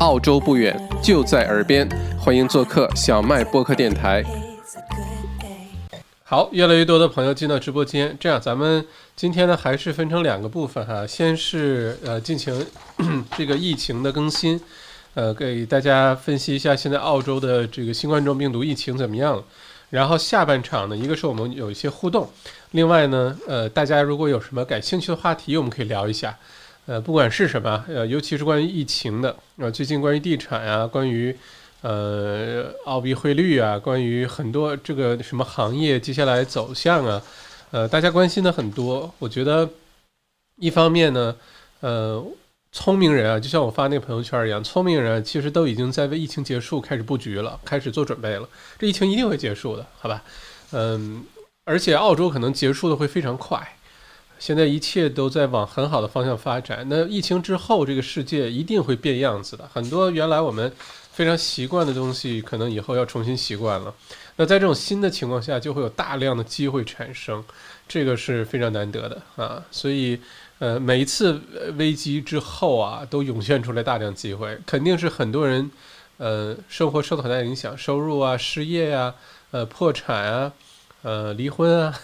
澳洲不远，就在耳边，欢迎做客小麦播客电台。好，越来越多的朋友进到直播间，这样咱们今天呢还是分成两个部分哈，先是呃进行 这个疫情的更新，呃给大家分析一下现在澳洲的这个新冠状病毒疫情怎么样了。然后下半场呢，一个是我们有一些互动，另外呢，呃大家如果有什么感兴趣的话题，我们可以聊一下。呃，不管是什么，呃，尤其是关于疫情的，呃，最近关于地产啊，关于呃澳币汇率啊，关于很多这个什么行业接下来走向啊，呃，大家关心的很多。我觉得一方面呢，呃，聪明人啊，就像我发那个朋友圈一样，聪明人其实都已经在为疫情结束开始布局了，开始做准备了。这疫情一定会结束的，好吧？嗯，而且澳洲可能结束的会非常快。现在一切都在往很好的方向发展。那疫情之后，这个世界一定会变样子的。很多原来我们非常习惯的东西，可能以后要重新习惯了。那在这种新的情况下，就会有大量的机会产生，这个是非常难得的啊。所以，呃，每一次危机之后啊，都涌现出来大量机会，肯定是很多人，呃，生活受到很大影响，收入啊、失业呀、呃、破产啊、呃、离婚啊。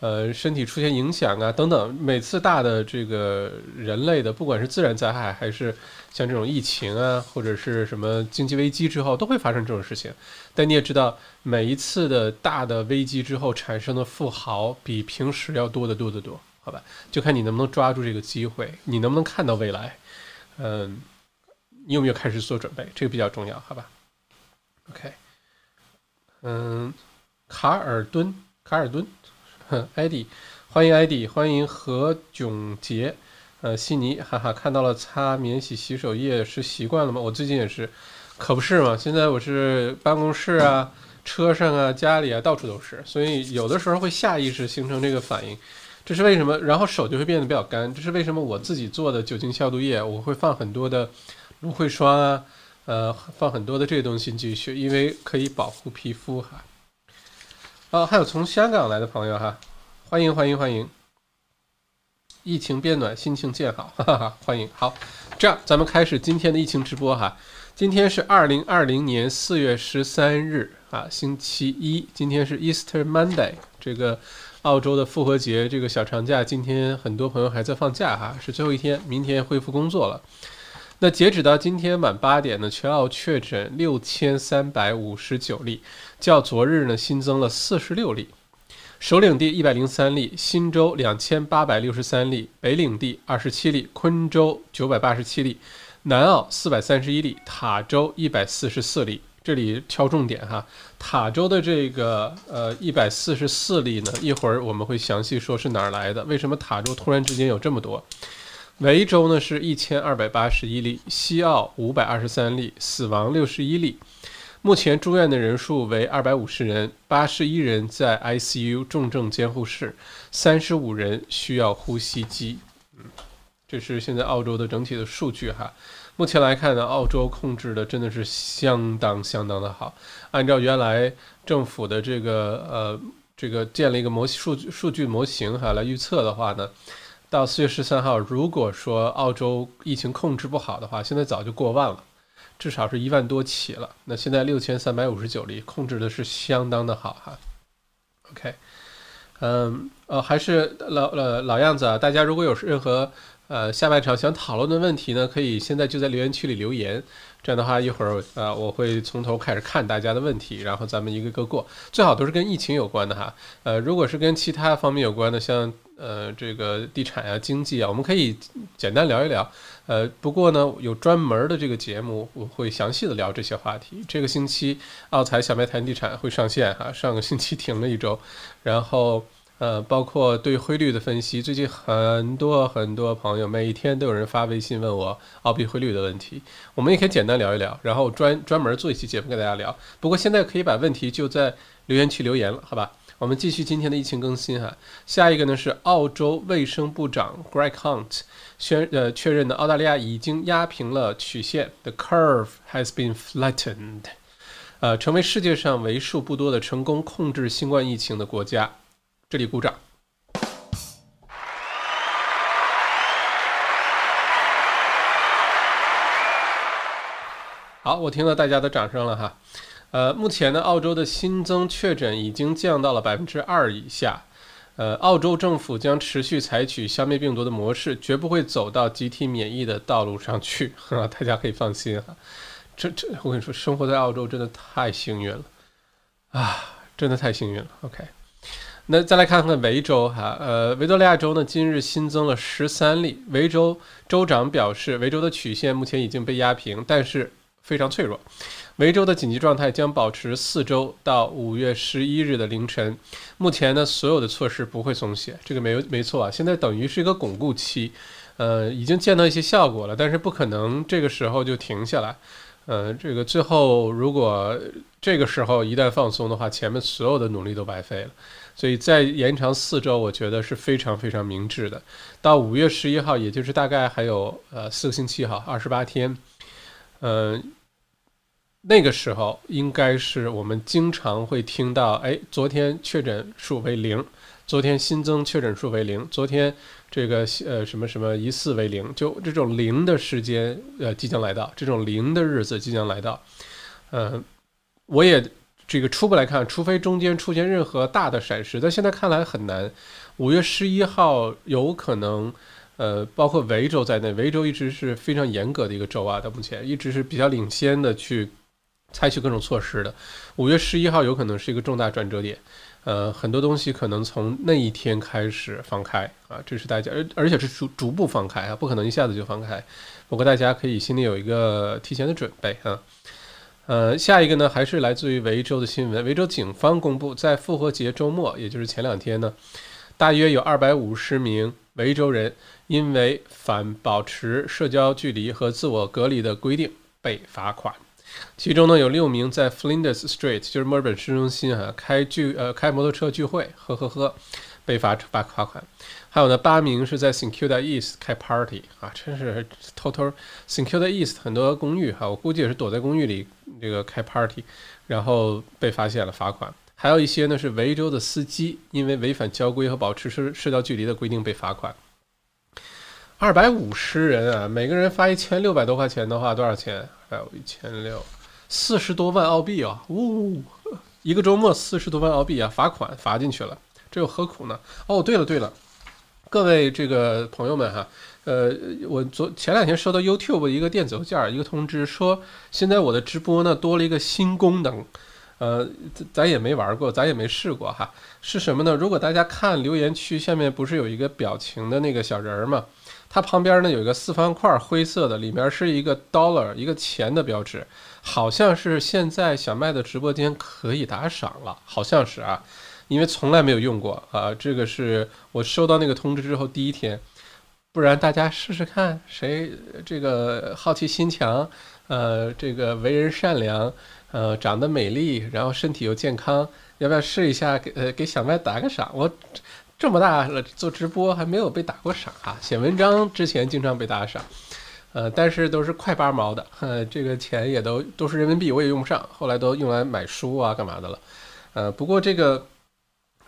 呃，身体出现影响啊，等等。每次大的这个人类的，不管是自然灾害，还是像这种疫情啊，或者是什么经济危机之后，都会发生这种事情。但你也知道，每一次的大的危机之后产生的富豪，比平时要多得多得多，好吧？就看你能不能抓住这个机会，你能不能看到未来。嗯，你有没有开始做准备？这个比较重要，好吧？OK，嗯，卡尔顿，卡尔顿。艾迪，欢迎艾迪，欢迎何炯杰，呃，悉尼，哈哈，看到了擦免洗洗手液是习惯了吗？我最近也是，可不是嘛。现在我是办公室啊、车上啊、家里啊，到处都是，所以有的时候会下意识形成这个反应，这是为什么？然后手就会变得比较干，这是为什么？我自己做的酒精消毒液，我会放很多的芦荟霜啊，呃，放很多的这个东西进去，因为可以保护皮肤哈。啊还有从香港来的朋友哈，欢迎欢迎欢迎！疫情变暖，心情渐好，哈哈哈，欢迎。好，这样咱们开始今天的疫情直播哈。今天是二零二零年四月十三日啊，星期一。今天是 Easter Monday，这个澳洲的复活节这个小长假，今天很多朋友还在放假哈，是最后一天，明天恢复工作了。那截止到今天晚八点呢，全澳确诊六千三百五十九例，较昨日呢新增了四十六例。首领地一百零三例，新州两千八百六十三例，北领地二十七例，昆州九百八十七例，南澳四百三十一例，塔州一百四十四例。这里挑重点哈，塔州的这个呃一百四十四例呢，一会儿我们会详细说是哪儿来的，为什么塔州突然之间有这么多？维州呢是一千二百八十一例，西澳五百二十三例，死亡六十一例。目前住院的人数为二百五十人，八十一人在 ICU 重症监护室，三十五人需要呼吸机。嗯，这是现在澳洲的整体的数据哈。目前来看呢，澳洲控制的真的是相当相当的好。按照原来政府的这个呃这个建了一个模数据数据模型哈来预测的话呢。到四月十三号，如果说澳洲疫情控制不好的话，现在早就过万了，至少是一万多起了。那现在六千三百五十九例，控制的是相当的好哈。OK，嗯，呃，还是老老老样子啊，大家如果有任何呃下半场想讨论的问题呢，可以现在就在留言区里留言。这样的话，一会儿呃我会从头开始看大家的问题，然后咱们一个个过，最好都是跟疫情有关的哈。呃，如果是跟其他方面有关的，像。呃，这个地产啊，经济啊，我们可以简单聊一聊。呃，不过呢，有专门的这个节目，我会详细的聊这些话题。这个星期，奥财小麦谈地产会上线哈。上个星期停了一周，然后呃，包括对汇率的分析，最近很多很多朋友每一天都有人发微信问我澳币汇率的问题，我们也可以简单聊一聊，然后专专门做一期节目跟大家聊。不过现在可以把问题就在留言区留言了，好吧？我们继续今天的疫情更新哈，下一个呢是澳洲卫生部长 Greg Hunt 宣呃确认的，澳大利亚已经压平了曲线，the curve has been flattened，呃，成为世界上为数不多的成功控制新冠疫情的国家，这里鼓掌。好，我听到大家的掌声了哈。呃，目前呢，澳洲的新增确诊已经降到了百分之二以下。呃，澳洲政府将持续采取消灭病毒的模式，绝不会走到集体免疫的道路上去 啊！大家可以放心哈。这这，我跟你说，生活在澳洲真的太幸运了啊，真的太幸运了。OK，那再来看看维州哈，呃，维多利亚州呢，今日新增了十三例。维州州长表示，维州的曲线目前已经被压平，但是非常脆弱。维州的紧急状态将保持四周到五月十一日的凌晨。目前呢，所有的措施不会松懈，这个没有没错啊。现在等于是一个巩固期，呃，已经见到一些效果了，但是不可能这个时候就停下来。呃，这个最后如果这个时候一旦放松的话，前面所有的努力都白费了。所以再延长四周，我觉得是非常非常明智的。到五月十一号，也就是大概还有呃四个星期哈，二十八天，嗯。那个时候应该是我们经常会听到，哎，昨天确诊数为零，昨天新增确诊数为零，昨天这个呃什么什么疑似为零，就这种零的时间呃即将来到，这种零的日子即将来到，嗯，我也这个初步来看，除非中间出现任何大的闪失，但现在看来很难。五月十一号有可能，呃，包括维州在内，维州一直是非常严格的一个州啊，到目前一直是比较领先的去。采取各种措施的，五月十一号有可能是一个重大转折点，呃，很多东西可能从那一天开始放开啊，这是大家，而而且是逐逐步放开啊，不可能一下子就放开。不过大家可以心里有一个提前的准备啊。呃，下一个呢，还是来自于维州的新闻，维州警方公布，在复活节周末，也就是前两天呢，大约有二百五十名维州人因为反保持社交距离和自我隔离的规定被罚款。其中呢，有六名在 Flinders Street，就是墨尔本市中心哈，开聚呃开摩托车聚会，呵呵呵，被罚罚罚款。还有呢，八名是在 St Kilda East 开 party 啊，真是偷偷 St Kilda East 很多公寓哈，我估计也是躲在公寓里这个开 party，然后被发现了罚款。还有一些呢是维州的司机，因为违反交规和保持社社交距离的规定被罚款。二百五十人啊，每个人发一千六百多块钱的话，多少钱？还有一千六，四十多万澳币啊！呜，一个周末四十多万澳币啊，罚款罚进去了，这又何苦呢？哦，对了对了，各位这个朋友们哈，呃，我昨前两天收到 YouTube 一个电子邮件，一个通知说，现在我的直播呢多了一个新功能，呃，咱也没玩过，咱也没试过哈，是什么呢？如果大家看留言区下面不是有一个表情的那个小人儿吗？它旁边呢有一个四方块，灰色的，里面是一个 dollar，一个钱的标志，好像是现在小麦的直播间可以打赏了，好像是啊，因为从来没有用过啊，这个是我收到那个通知之后第一天，不然大家试试看，谁这个好奇心强，呃，这个为人善良，呃，长得美丽，然后身体又健康，要不要试一下给呃给小麦打个赏？我。这么大了做直播还没有被打过赏啊！写文章之前经常被打赏，呃，但是都是快八毛的，呃，这个钱也都都是人民币，我也用不上，后来都用来买书啊干嘛的了，呃，不过这个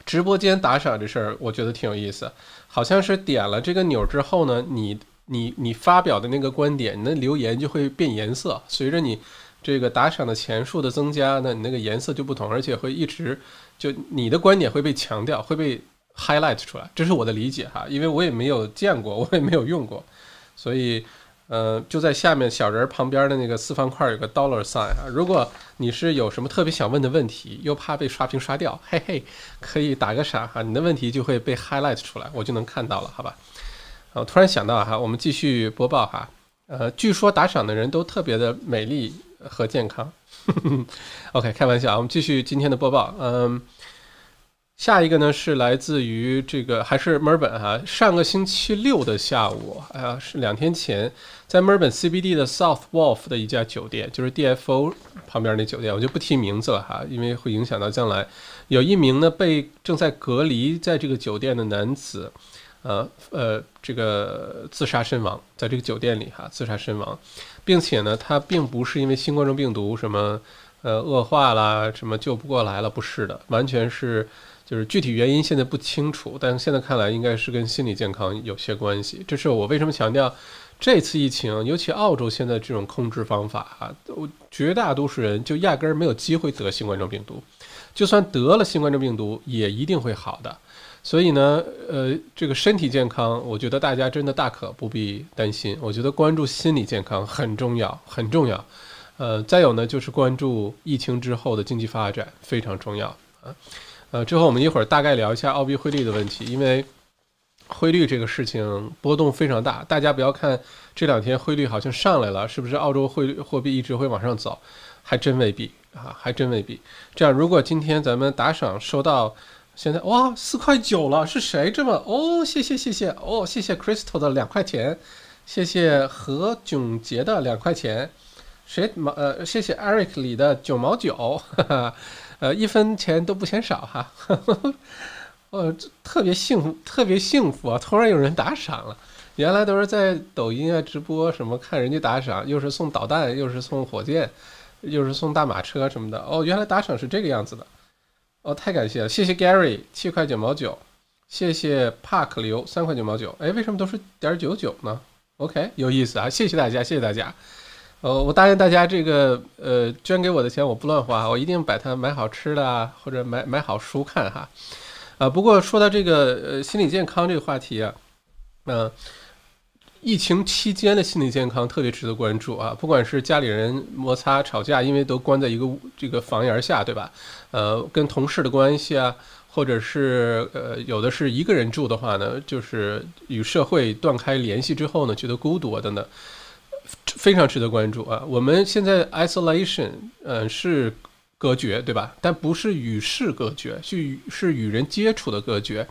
直播间打赏这事儿，我觉得挺有意思，好像是点了这个钮之后呢，你你你发表的那个观点，你的留言就会变颜色，随着你这个打赏的钱数的增加，那你那个颜色就不同，而且会一直就你的观点会被强调，会被。Highlight 出来，这是我的理解哈，因为我也没有见过，我也没有用过，所以，呃，就在下面小人旁边的那个四方块有个 dollar sign 啊。如果你是有什么特别想问的问题，又怕被刷屏刷掉，嘿嘿，可以打个闪哈，你的问题就会被 highlight 出来，我就能看到了，好吧？我突然想到哈，我们继续播报哈，呃，据说打赏的人都特别的美丽和健康，OK，开玩笑，我们继续今天的播报，嗯。下一个呢是来自于这个还是墨尔本哈，上个星期六的下午，哎呀是两天前，在墨尔本 CBD 的 South Wharf 的一家酒店，就是 DFO 旁边那酒店，我就不提名字了哈，因为会影响到将来。有一名呢被正在隔离在这个酒店的男子，呃呃，这个自杀身亡，在这个酒店里哈自杀身亡，并且呢他并不是因为新冠状病毒什么呃恶化啦，什么救不过来了，不是的，完全是。就是具体原因现在不清楚，但现在看来应该是跟心理健康有些关系。这是我为什么强调这次疫情，尤其澳洲现在这种控制方法啊，我绝大多数人就压根儿没有机会得新冠状病毒，就算得了新冠状病毒，也一定会好的。所以呢，呃，这个身体健康，我觉得大家真的大可不必担心。我觉得关注心理健康很重要，很重要。呃，再有呢，就是关注疫情之后的经济发展非常重要啊。呃，之后我们一会儿大概聊一下澳币汇率的问题，因为汇率这个事情波动非常大。大家不要看这两天汇率好像上来了，是不是澳洲汇率货币一直会往上走？还真未必啊，还真未必。这样，如果今天咱们打赏收到。现在哇，四块九了，是谁这么哦？谢谢谢谢哦，谢谢 Crystal 的两块钱，谢谢何炯杰的两块钱，谁毛呃？谢谢 Eric 里的九毛九，哈哈，呃，一分钱都不嫌少哈，呃，特别幸福，特别幸福啊！突然有人打赏了，原来都是在抖音啊直播什么看人家打赏，又是送导弹，又是送火箭，又是送大马车什么的哦，原来打赏是这个样子的。哦，太感谢了，谢谢 Gary 七块九毛九，谢谢 Park 刘三块九毛九，哎，为什么都是点九九呢？OK，有意思啊，谢谢大家，谢谢大家。呃，我答应大家，这个呃捐给我的钱我不乱花，我一定把它买好吃的啊，或者买买好书看哈。啊，不过说到这个呃心理健康这个话题啊，嗯。疫情期间的心理健康特别值得关注啊！不管是家里人摩擦吵架，因为都关在一个这个房檐下，对吧？呃，跟同事的关系啊，或者是呃，有的是一个人住的话呢，就是与社会断开联系之后呢，觉得孤独等等，非常值得关注啊！我们现在 isolation，嗯，是隔绝，对吧？但不是与世隔绝，是与是与人接触的隔绝。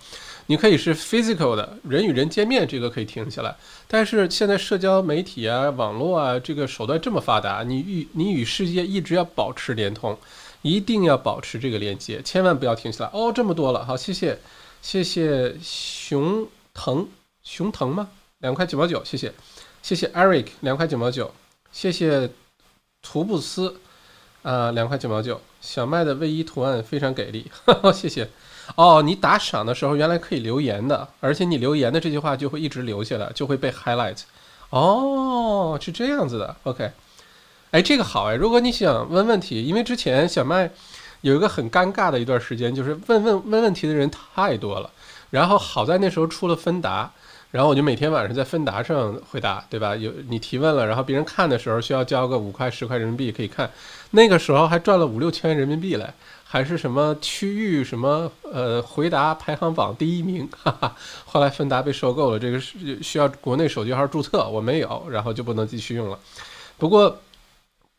你可以是 physical 的人与人见面，这个可以停下来。但是现在社交媒体啊、网络啊，这个手段这么发达，你与你与世界一直要保持连通，一定要保持这个连接，千万不要停下来。哦，这么多了，好，谢谢，谢谢熊腾，熊腾吗？两块九毛九，谢谢，谢谢 Eric 两块九毛九，谢谢图布斯，啊，两块九毛九，小麦的卫衣图案非常给力，谢谢。哦，你打赏的时候原来可以留言的，而且你留言的这句话就会一直留下来，就会被 highlight。哦，是这样子的。OK，哎，这个好哎。如果你想问问题，因为之前小麦有一个很尴尬的一段时间，就是问问问问题的人太多了。然后好在那时候出了芬达，然后我就每天晚上在芬达上回答，对吧？有你提问了，然后别人看的时候需要交个五块十块人民币可以看，那个时候还赚了五六千人民币嘞。还是什么区域什么呃回答排行榜第一名，哈哈。后来芬达被收购了，这个是需要国内手机号注册，我没有，然后就不能继续用了。不过，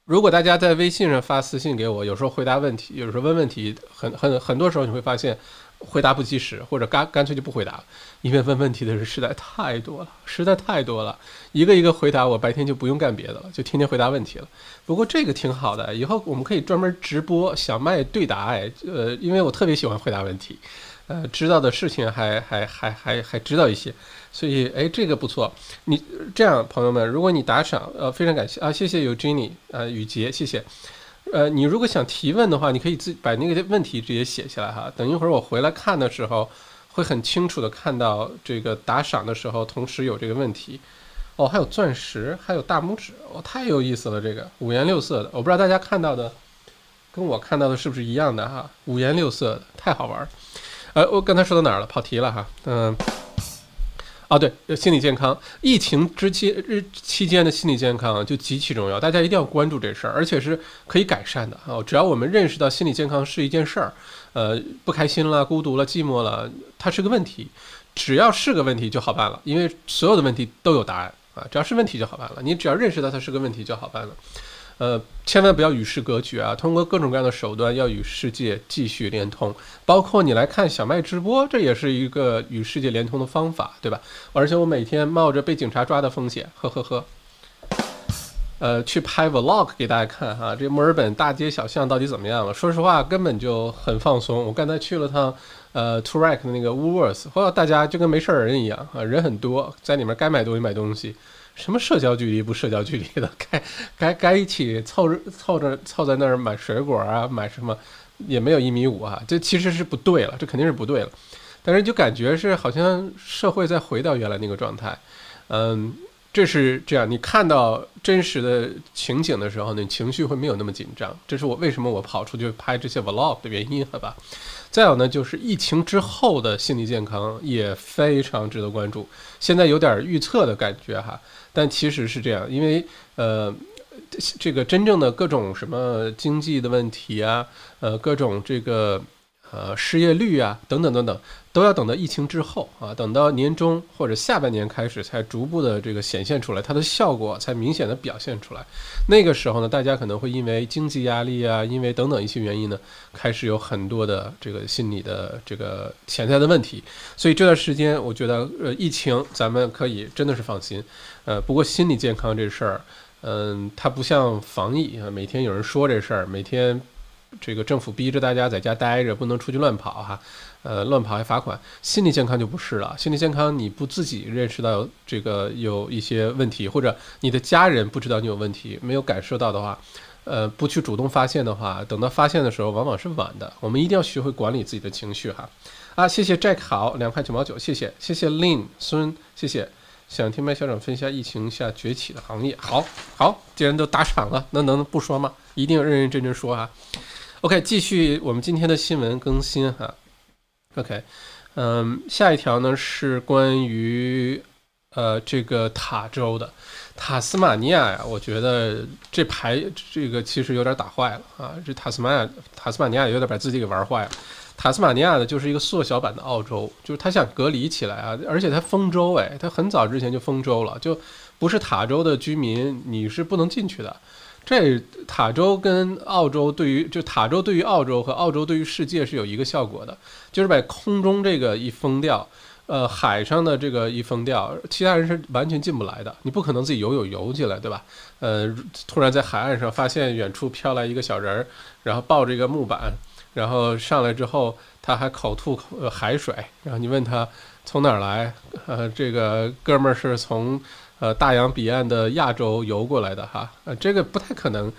如果大家在微信上发私信给我，有时候回答问题，有时候问问题，很很很多时候你会发现。回答不及时，或者干干脆就不回答了，因为问问题的人实在太多了，实在太多了，一个一个回答，我白天就不用干别的了，就天天回答问题了。不过这个挺好的，以后我们可以专门直播小麦对答，哎，呃，因为我特别喜欢回答问题，呃，知道的事情还还还还还知道一些，所以哎，这个不错。你这样，朋友们，如果你打赏，呃，非常感谢啊，谢谢有 Jenny 啊，雨杰，谢谢。呃，你如果想提问的话，你可以自把那个问题直接写下来哈。等一会儿我回来看的时候，会很清楚的看到这个打赏的时候，同时有这个问题。哦，还有钻石，还有大拇指，哦，太有意思了，这个五颜六色的，我不知道大家看到的跟我看到的是不是一样的哈？五颜六色的，太好玩儿。呃，我刚才说到哪儿了？跑题了哈。嗯。啊，对，心理健康，疫情之期日期间的心理健康就极其重要，大家一定要关注这事儿，而且是可以改善的啊！只要我们认识到心理健康是一件事儿，呃，不开心了、孤独了、寂寞了，它是个问题，只要是个问题就好办了，因为所有的问题都有答案啊！只要是问题就好办了，你只要认识到它是个问题就好办了。呃，千万不要与世隔绝啊！通过各种各样的手段，要与世界继续连通。包括你来看小麦直播，这也是一个与世界连通的方法，对吧？而且我每天冒着被警察抓的风险，呵呵呵，呃，去拍 vlog 给大家看哈。这墨尔本大街小巷到底怎么样了？说实话，根本就很放松。我刚才去了趟呃 t o r a k 的那个 Woolworths，哇，大家就跟没事人一样啊，人很多，在里面该买东西买东西。什么社交距离不社交距离的，该该该一起凑着凑着凑在那儿买水果啊，买什么也没有一米五啊，这其实是不对了，这肯定是不对了。但是就感觉是好像社会在回到原来那个状态，嗯，这是这样，你看到真实的情景的时候，你情绪会没有那么紧张。这是我为什么我跑出去拍这些 vlog 的原因，好吧？再有呢，就是疫情之后的心理健康也非常值得关注。现在有点预测的感觉哈，但其实是这样，因为呃，这个真正的各种什么经济的问题啊，呃，各种这个。呃，失业率啊，等等等等，都要等到疫情之后啊，等到年终或者下半年开始，才逐步的这个显现出来，它的效果才明显的表现出来。那个时候呢，大家可能会因为经济压力啊，因为等等一些原因呢，开始有很多的这个心理的这个潜在的问题。所以这段时间，我觉得呃，疫情咱们可以真的是放心。呃，不过心理健康这事儿，嗯，它不像防疫啊，每天有人说这事儿，每天。这个政府逼着大家在家待着，不能出去乱跑哈，呃，乱跑还罚款。心理健康就不是了，心理健康你不自己认识到这个有一些问题，或者你的家人不知道你有问题，没有感受到的话，呃，不去主动发现的话，等到发现的时候往往是晚的。我们一定要学会管理自己的情绪哈。啊，谢谢 Jack 好，两块九毛九，谢谢，谢谢 Lin 孙，谢谢。想听麦校长分享疫情下崛起的行业，好好，既然都打赏了，那能不说吗？一定要认认真真说哈。OK，继续我们今天的新闻更新哈。OK，嗯，下一条呢是关于呃这个塔州的塔斯马尼亚呀，我觉得这牌这个其实有点打坏了啊，这塔斯马亚塔斯马尼亚有点把自己给玩坏了。塔斯马尼亚呢就是一个缩小版的澳洲，就是他想隔离起来啊，而且他封州哎，他很早之前就封州了，就不是塔州的居民你是不能进去的。这塔州跟澳洲对于就塔州对于澳洲和澳洲对于世界是有一个效果的，就是把空中这个一封掉，呃，海上的这个一封掉，其他人是完全进不来的。你不可能自己游泳游进来，对吧？呃，突然在海岸上发现远处飘来一个小人儿，然后抱着一个木板，然后上来之后他还口吐呃海水，然后你问他从哪儿来，呃，这个哥们儿是从。呃，大洋彼岸的亚洲游过来的哈，呃，这个不太可能，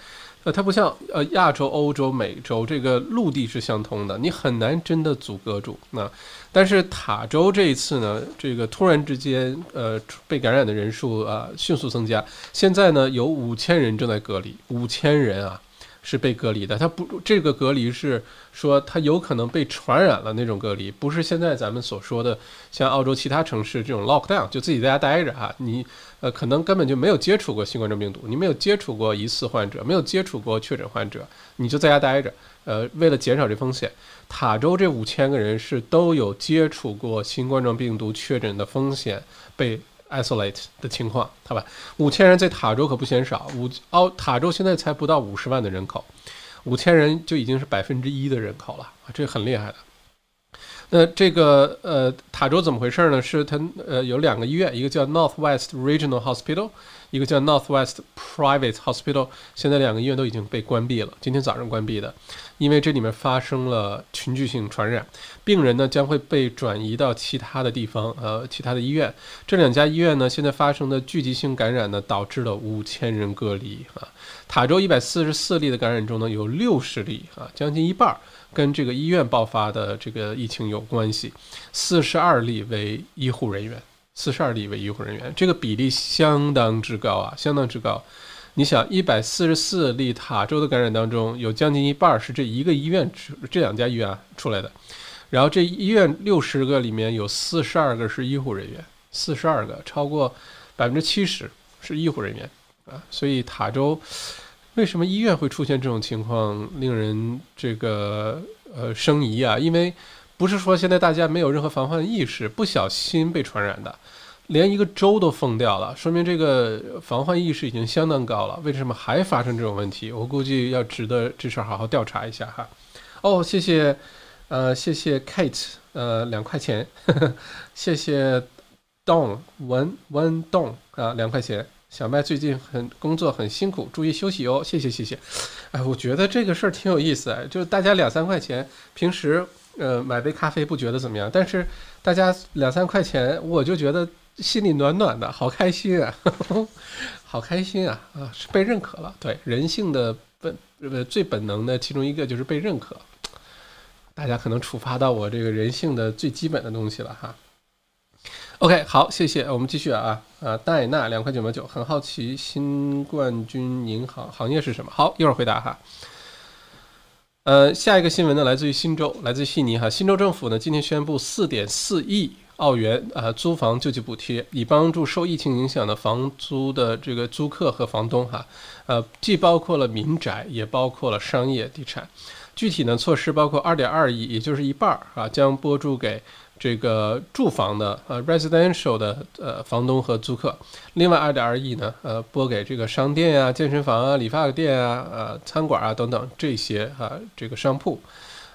呃，它不像呃亚洲、欧洲、美洲这个陆地是相通的，你很难真的阻隔住。那但是塔州这一次呢，这个突然之间，呃，被感染的人数啊迅速增加，现在呢有五千人正在隔离，五千人啊。是被隔离的，他不，这个隔离是说他有可能被传染了那种隔离，不是现在咱们所说的像澳洲其他城市这种 lockdown，就自己在家待着哈，你呃可能根本就没有接触过新冠状病毒，你没有接触过疑似患者，没有接触过确诊患者，你就在家待着，呃，为了减少这风险，塔州这五千个人是都有接触过新冠状病毒确诊的风险被。Isolate 的情况，好吧，五千人在塔州可不嫌少。五澳塔州现在才不到五十万的人口，五千人就已经是百分之一的人口了啊，这很厉害的。那这个呃，塔州怎么回事呢？是它呃有两个医院，一个叫 Northwest Regional Hospital，一个叫 Northwest Private Hospital，现在两个医院都已经被关闭了，今天早上关闭的。因为这里面发生了群聚性传染，病人呢将会被转移到其他的地方，呃，其他的医院。这两家医院呢现在发生的聚集性感染呢，导致了五千人隔离啊。塔州一百四十四例的感染中呢，有六十例啊，将近一半儿跟这个医院爆发的这个疫情有关系，四十二例为医护人员，四十二例为医护人员，这个比例相当之高啊，相当之高。你想，一百四十四例塔州的感染当中，有将近一半是这一个医院这两家医院出来的，然后这医院六十个里面有四十二个是医护人员，四十二个超过百分之七十是医护人员啊，所以塔州为什么医院会出现这种情况，令人这个呃生疑啊？因为不是说现在大家没有任何防范意识，不小心被传染的。连一个州都封掉了，说明这个防患意识已经相当高了。为什么还发生这种问题？我估计要值得这事儿好好调查一下哈。哦，谢谢，呃，谢谢 Kate，呃，两块钱，谢谢 Don 文文 Don 啊，两块钱。小麦最近很工作很辛苦，注意休息哦。谢谢谢谢。哎，我觉得这个事儿挺有意思哎，就是大家两三块钱，平时呃买杯咖啡不觉得怎么样，但是大家两三块钱，我就觉得。心里暖暖的，好开心啊，好开心啊啊！是被认可了，对人性的本呃最本能的其中一个就是被认可。大家可能触发到我这个人性的最基本的东西了哈。OK，好，谢谢，我们继续啊啊，戴娜两块九毛九，很好奇新冠军银行行业是什么？好，一会儿回答哈。呃，下一个新闻呢，来自于新州，来自悉尼哈。新州政府呢，今天宣布四点四亿澳元啊租房救济补贴，以帮助受疫情影响的房租的这个租客和房东哈。呃，既包括了民宅，也包括了商业地产。具体呢，措施包括二点二亿，也就是一半儿啊，将拨注给。这个住房的呃 residential 的呃房东和租客，另外二点二亿呢，呃拨给这个商店呀、健身房啊、理发店啊、呃餐馆啊等等这些啊这个商铺，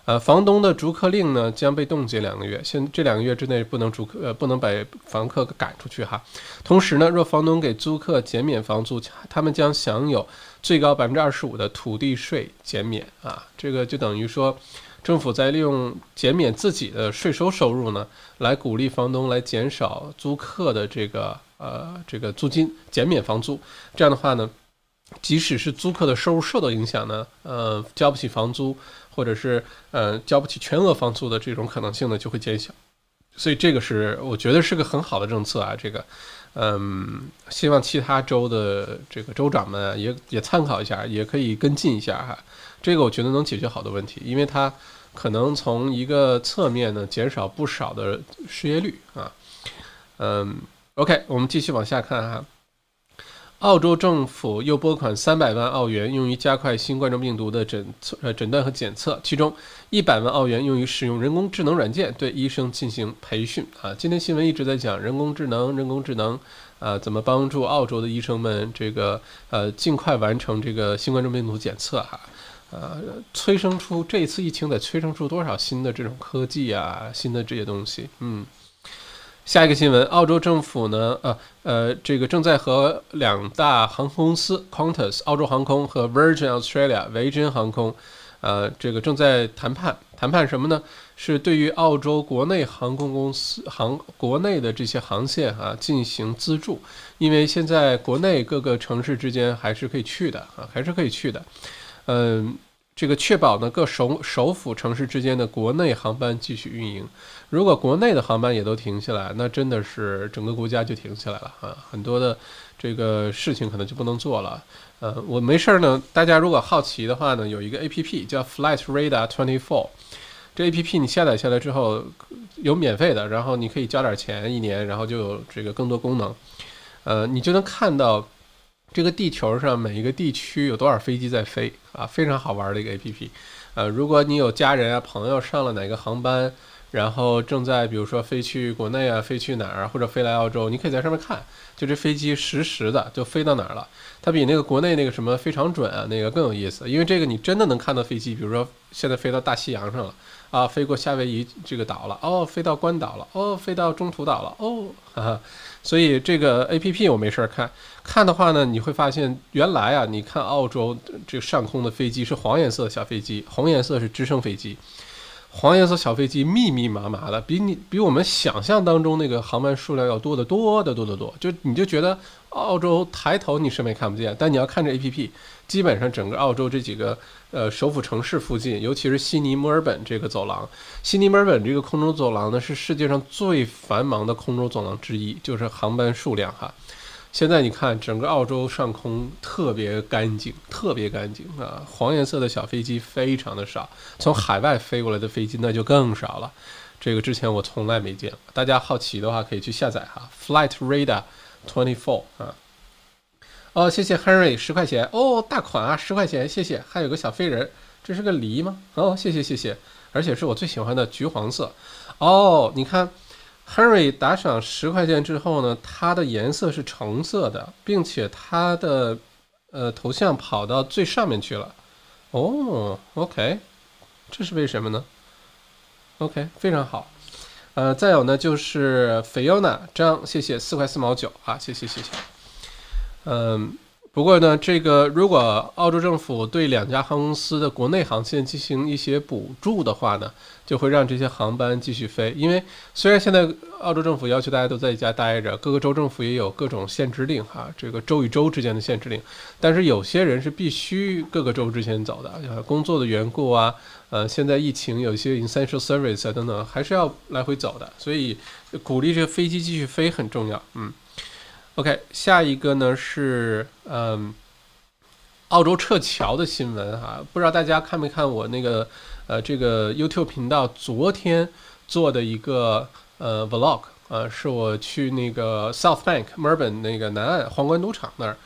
呃房东的逐客令呢将被冻结两个月，现这两个月之内不能逐客呃不能把房客赶出去哈。同时呢，若房东给租客减免房租，他们将享有最高百分之二十五的土地税减免啊，这个就等于说。政府在利用减免自己的税收收入呢，来鼓励房东来减少租客的这个呃这个租金，减免房租。这样的话呢，即使是租客的收入受到影响呢，呃，交不起房租，或者是呃交不起全额房租的这种可能性呢，就会减小。所以这个是我觉得是个很好的政策啊，这个，嗯，希望其他州的这个州长们也也参考一下，也可以跟进一下哈。这个我觉得能解决好多问题，因为它可能从一个侧面呢减少不少的失业率啊。嗯，OK，我们继续往下看哈。澳洲政府又拨款三百万澳元用于加快新冠状病毒的诊测、呃诊断和检测，其中一百万澳元用于使用人工智能软件对医生进行培训啊。今天新闻一直在讲人工智能，人工智能啊，怎么帮助澳洲的医生们这个呃尽快完成这个新冠状病毒检测哈。呃，催生出这一次疫情得催生出多少新的这种科技啊，新的这些东西。嗯，下一个新闻，澳洲政府呢，呃呃，这个正在和两大航空公司 Qantas 澳洲航空和 Virgin Australia 维珍航空，呃，这个正在谈判，谈判什么呢？是对于澳洲国内航空公司航国内的这些航线啊进行资助，因为现在国内各个城市之间还是可以去的啊，还是可以去的。嗯，这个确保呢各首首府城市之间的国内航班继续运营。如果国内的航班也都停下来，那真的是整个国家就停下来了啊！很多的这个事情可能就不能做了。呃，我没事儿呢，大家如果好奇的话呢，有一个 A P P 叫 Flight Radar Twenty Four。这 A P P 你下载下来之后有免费的，然后你可以交点钱一年，然后就有这个更多功能。呃，你就能看到。这个地球上每一个地区有多少飞机在飞啊？非常好玩的一个 A P P。呃，如果你有家人啊、朋友上了哪个航班，然后正在比如说飞去国内啊、飞去哪儿啊或者飞来澳洲，你可以在上面看，就这飞机实时的就飞到哪儿了。它比那个国内那个什么非常准啊那个更有意思，因为这个你真的能看到飞机，比如说现在飞到大西洋上了啊，飞过夏威夷这个岛了，哦，飞到关岛了，哦，飞到中途岛了，哦，哈哈。所以这个 A P P 我没事儿看，看的话呢，你会发现原来啊，你看澳洲这上空的飞机是黄颜色的小飞机，红颜色是直升飞机，黄颜色小飞机密密麻麻的，比你比我们想象当中那个航班数量要多得多得多得多，就你就觉得澳洲抬头你什么也看不见，但你要看这 A P P，基本上整个澳洲这几个。呃，首府城市附近，尤其是悉尼、墨尔本这个走廊，悉尼、墨尔本这个空中走廊呢，是世界上最繁忙的空中走廊之一，就是航班数量哈。现在你看，整个澳洲上空特别干净，特别干净啊，黄颜色的小飞机非常的少，从海外飞过来的飞机那就更少了。这个之前我从来没见过，大家好奇的话可以去下载哈，Flight Radar Twenty Four 啊。哦，谢谢 Henry 十块钱哦，大款啊，十块钱，谢谢。还有个小飞人，这是个梨吗？哦，谢谢谢谢，而且是我最喜欢的橘黄色。哦，你看，Henry 打赏十块钱之后呢，它的颜色是橙色的，并且它的呃头像跑到最上面去了。哦，OK，这是为什么呢？OK，非常好。呃，再有呢就是 Fiona 张，谢谢四块四毛九啊，谢谢谢谢。嗯，不过呢，这个如果澳洲政府对两家航空公司的国内航线进行一些补助的话呢，就会让这些航班继续飞。因为虽然现在澳洲政府要求大家都在家待着，各个州政府也有各种限制令哈，这个州与州之间的限制令，但是有些人是必须各个州之间走的，呃工作的缘故啊，呃，现在疫情有一些 essential service 啊等等，还是要来回走的，所以鼓励这个飞机继续飞很重要。嗯，OK，下一个呢是嗯，澳洲撤侨的新闻哈，不知道大家看没看我那个呃这个 YouTube 频道昨天做的一个呃 Vlog，呃，是我去那个 South Bank 墨尔本那个南岸皇冠赌场那儿，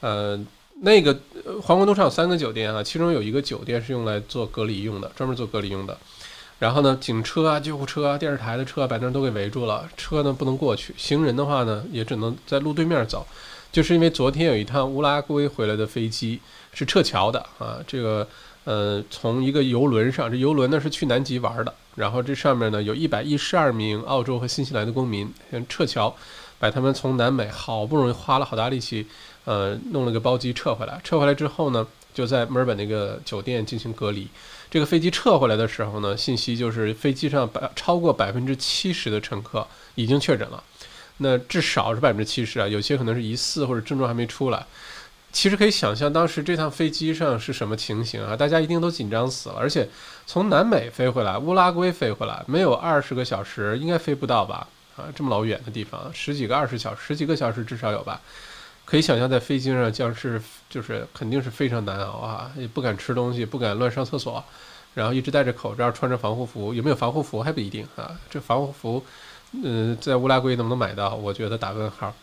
呃，那个皇冠赌场有三个酒店啊，其中有一个酒店是用来做隔离用的，专门做隔离用的。然后呢，警车啊、救护车啊、电视台的车把那都给围住了，车呢不能过去，行人的话呢也只能在路对面走，就是因为昨天有一趟乌拉圭回来的飞机是撤侨的啊，这个呃从一个游轮上，这游轮呢是去南极玩的，然后这上面呢有一百一十二名澳洲和新西兰的公民撤侨，把他们从南美好不容易花了好大力气，呃弄了个包机撤回来，撤回来之后呢就在墨尔本那个酒店进行隔离。这个飞机撤回来的时候呢，信息就是飞机上百超过百分之七十的乘客已经确诊了，那至少是百分之七十啊，有些可能是疑似或者症状还没出来。其实可以想象当时这趟飞机上是什么情形啊？大家一定都紧张死了，而且从南美飞回来，乌拉圭飞回来，没有二十个小时，应该飞不到吧？啊，这么老远的地方，十几个二十小时，十几个小时至少有吧？可以想象，在飞机上将是就是肯定是非常难熬啊，也不敢吃东西，不敢乱上厕所，然后一直戴着口罩，穿着防护服，有没有防护服还不一定啊。这防护服，嗯，在乌拉圭能不能买到？我觉得打问号。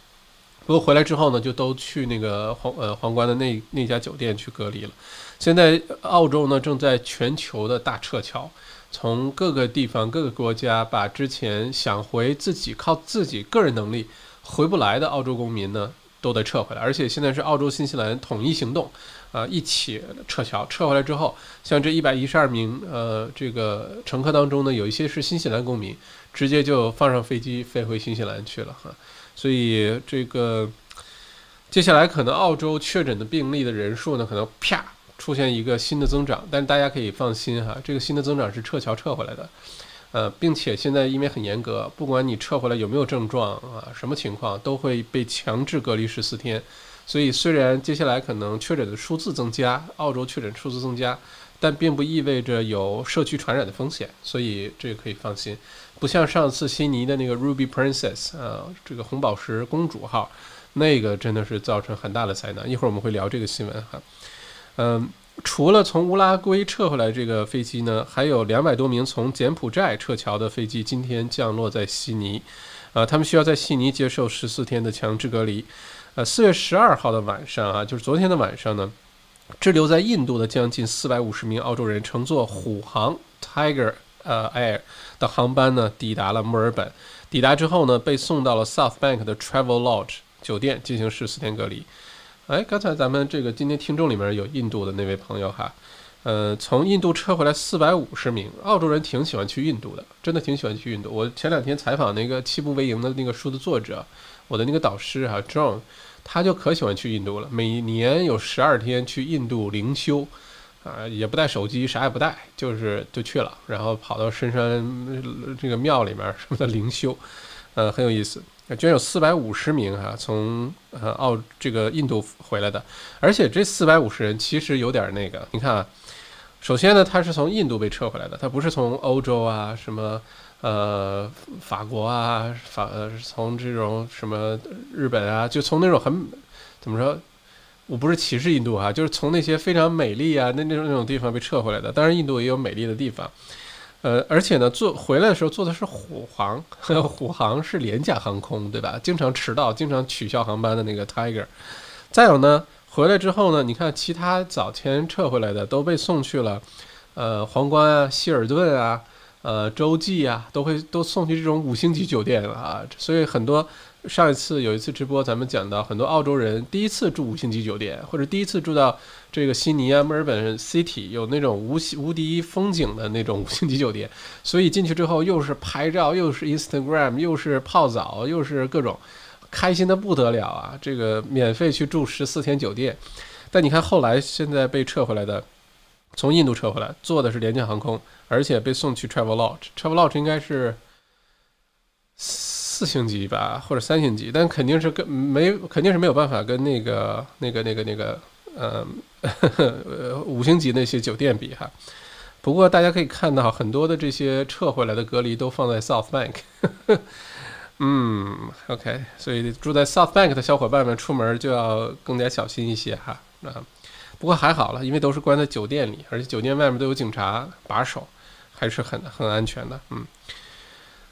不过回来之后呢，就都去那个皇呃皇冠的那那家酒店去隔离了。现在澳洲呢正在全球的大撤侨，从各个地方各个国家把之前想回自己靠自己个人能力回不来的澳洲公民呢。都得撤回来，而且现在是澳洲、新西兰统一行动，啊，一起撤侨。撤回来之后，像这一百一十二名呃这个乘客当中呢，有一些是新西兰公民，直接就放上飞机飞回新西兰去了哈。所以这个接下来可能澳洲确诊的病例的人数呢，可能啪出现一个新的增长，但是大家可以放心哈，这个新的增长是撤侨撤回来的。呃，并且现在因为很严格，不管你撤回来有没有症状啊，什么情况都会被强制隔离十四天。所以虽然接下来可能确诊的数字增加，澳洲确诊数字增加，但并不意味着有社区传染的风险。所以这个可以放心，不像上次悉尼的那个 Ruby Princess 啊，这个红宝石公主号，那个真的是造成很大的灾难。一会儿我们会聊这个新闻哈，嗯。除了从乌拉圭撤回来这个飞机呢，还有两百多名从柬埔寨撤侨的飞机今天降落在悉尼，啊，他们需要在悉尼接受十四天的强制隔离。呃，四月十二号的晚上啊，就是昨天的晚上呢，滞留在印度的将近四百五十名澳洲人乘坐虎航 Tiger 呃 Air 的航班呢，抵达了墨尔本。抵达之后呢，被送到了 South Bank 的 Travel Lodge 酒店进行十四天隔离。哎，刚才咱们这个今天听众里面有印度的那位朋友哈，呃，从印度撤回来四百五十名澳洲人，挺喜欢去印度的，真的挺喜欢去印度。我前两天采访那个《七步为营》的那个书的作者，我的那个导师哈，John，他就可喜欢去印度了，每年有十二天去印度灵修，啊，也不带手机，啥也不带，就是就去了，然后跑到深山这个庙里面什么的灵修，呃，很有意思。居然有四百五十名哈从呃澳这个印度回来的，而且这四百五十人其实有点那个，你看啊，首先呢，他是从印度被撤回来的，他不是从欧洲啊什么呃法国啊法呃从这种什么日本啊，就从那种很怎么说，我不是歧视印度哈，就是从那些非常美丽啊那那种那种地方被撤回来的，当然印度也有美丽的地方。呃，而且呢，坐回来的时候坐的是虎航，虎航是廉价航空，对吧？经常迟到、经常取消航班的那个 Tiger。再有呢，回来之后呢，你看其他早前撤回来的都被送去了，呃，皇冠啊、希尔顿啊、呃，洲际啊，都会都送去这种五星级酒店了啊，所以很多。上一次有一次直播，咱们讲到很多澳洲人第一次住五星级酒店，或者第一次住到这个悉尼啊、墨尔本 City 有那种无无敌风景的那种五星级酒店，所以进去之后又是拍照，又是 Instagram，又是泡澡，又是各种开心的不得了啊！这个免费去住十四天酒店，但你看后来现在被撤回来的，从印度撤回来，坐的是廉价航空，而且被送去 Travel Lodge，Travel Lodge 应该是。四星级吧，或者三星级，但肯定是跟没肯定是没有办法跟那个那个那个那个呃 五星级那些酒店比哈。不过大家可以看到，很多的这些撤回来的隔离都放在 South Bank，嗯，OK，所以住在 South Bank 的小伙伴们出门就要更加小心一些哈。啊，不过还好了，因为都是关在酒店里，而且酒店外面都有警察把守，还是很很安全的。嗯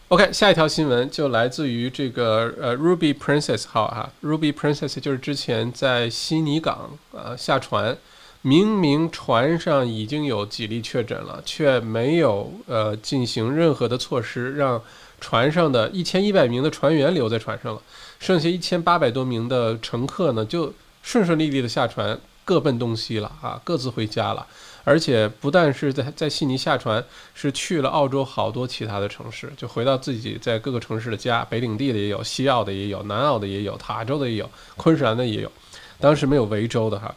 ，OK，下一条新闻就来自于这个呃 Ruby Princess 号哈，Ruby Princess 就是之前在悉尼港啊下船，明明船上已经有几例确诊了，却没有呃进行任何的措施让。船上的一千一百名的船员留在船上了，剩下一千八百多名的乘客呢，就顺顺利利的下船，各奔东西了啊，各自回家了。而且不但是在在悉尼下船，是去了澳洲好多其他的城市，就回到自己在各个城市的家，北领地的也有，西澳的也有，南澳的也有，塔州的也有，昆士兰的也有，当时没有维州的哈。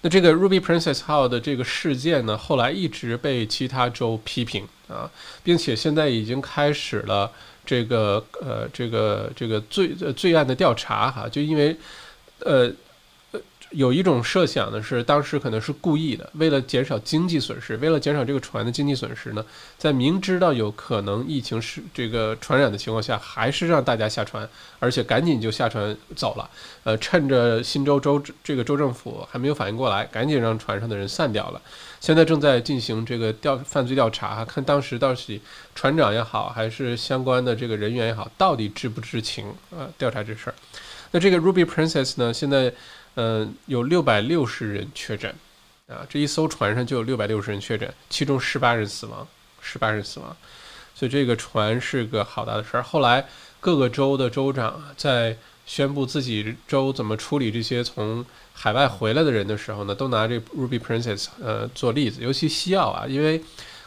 那这个 Ruby Princess 号的这个事件呢，后来一直被其他州批评啊，并且现在已经开始了这个呃这个这个罪呃罪案的调查哈，就因为呃。有一种设想呢，是当时可能是故意的，为了减少经济损失，为了减少这个船的经济损失呢，在明知道有可能疫情是这个传染的情况下，还是让大家下船，而且赶紧就下船走了。呃，趁着新州州这个州政府还没有反应过来，赶紧让船上的人散掉了。现在正在进行这个调犯罪调查，看当时到底船长也好，还是相关的这个人员也好，到底知不知情啊？调查这事儿。那这个 Ruby Princess 呢，现在。嗯，有六百六十人确诊，啊，这一艘船上就有六百六十人确诊，其中十八人死亡，十八人死亡，所以这个船是个好大的事儿。后来各个州的州长在宣布自己州怎么处理这些从海外回来的人的时候呢，都拿这 Ruby Princess 呃做例子，尤其西澳啊，因为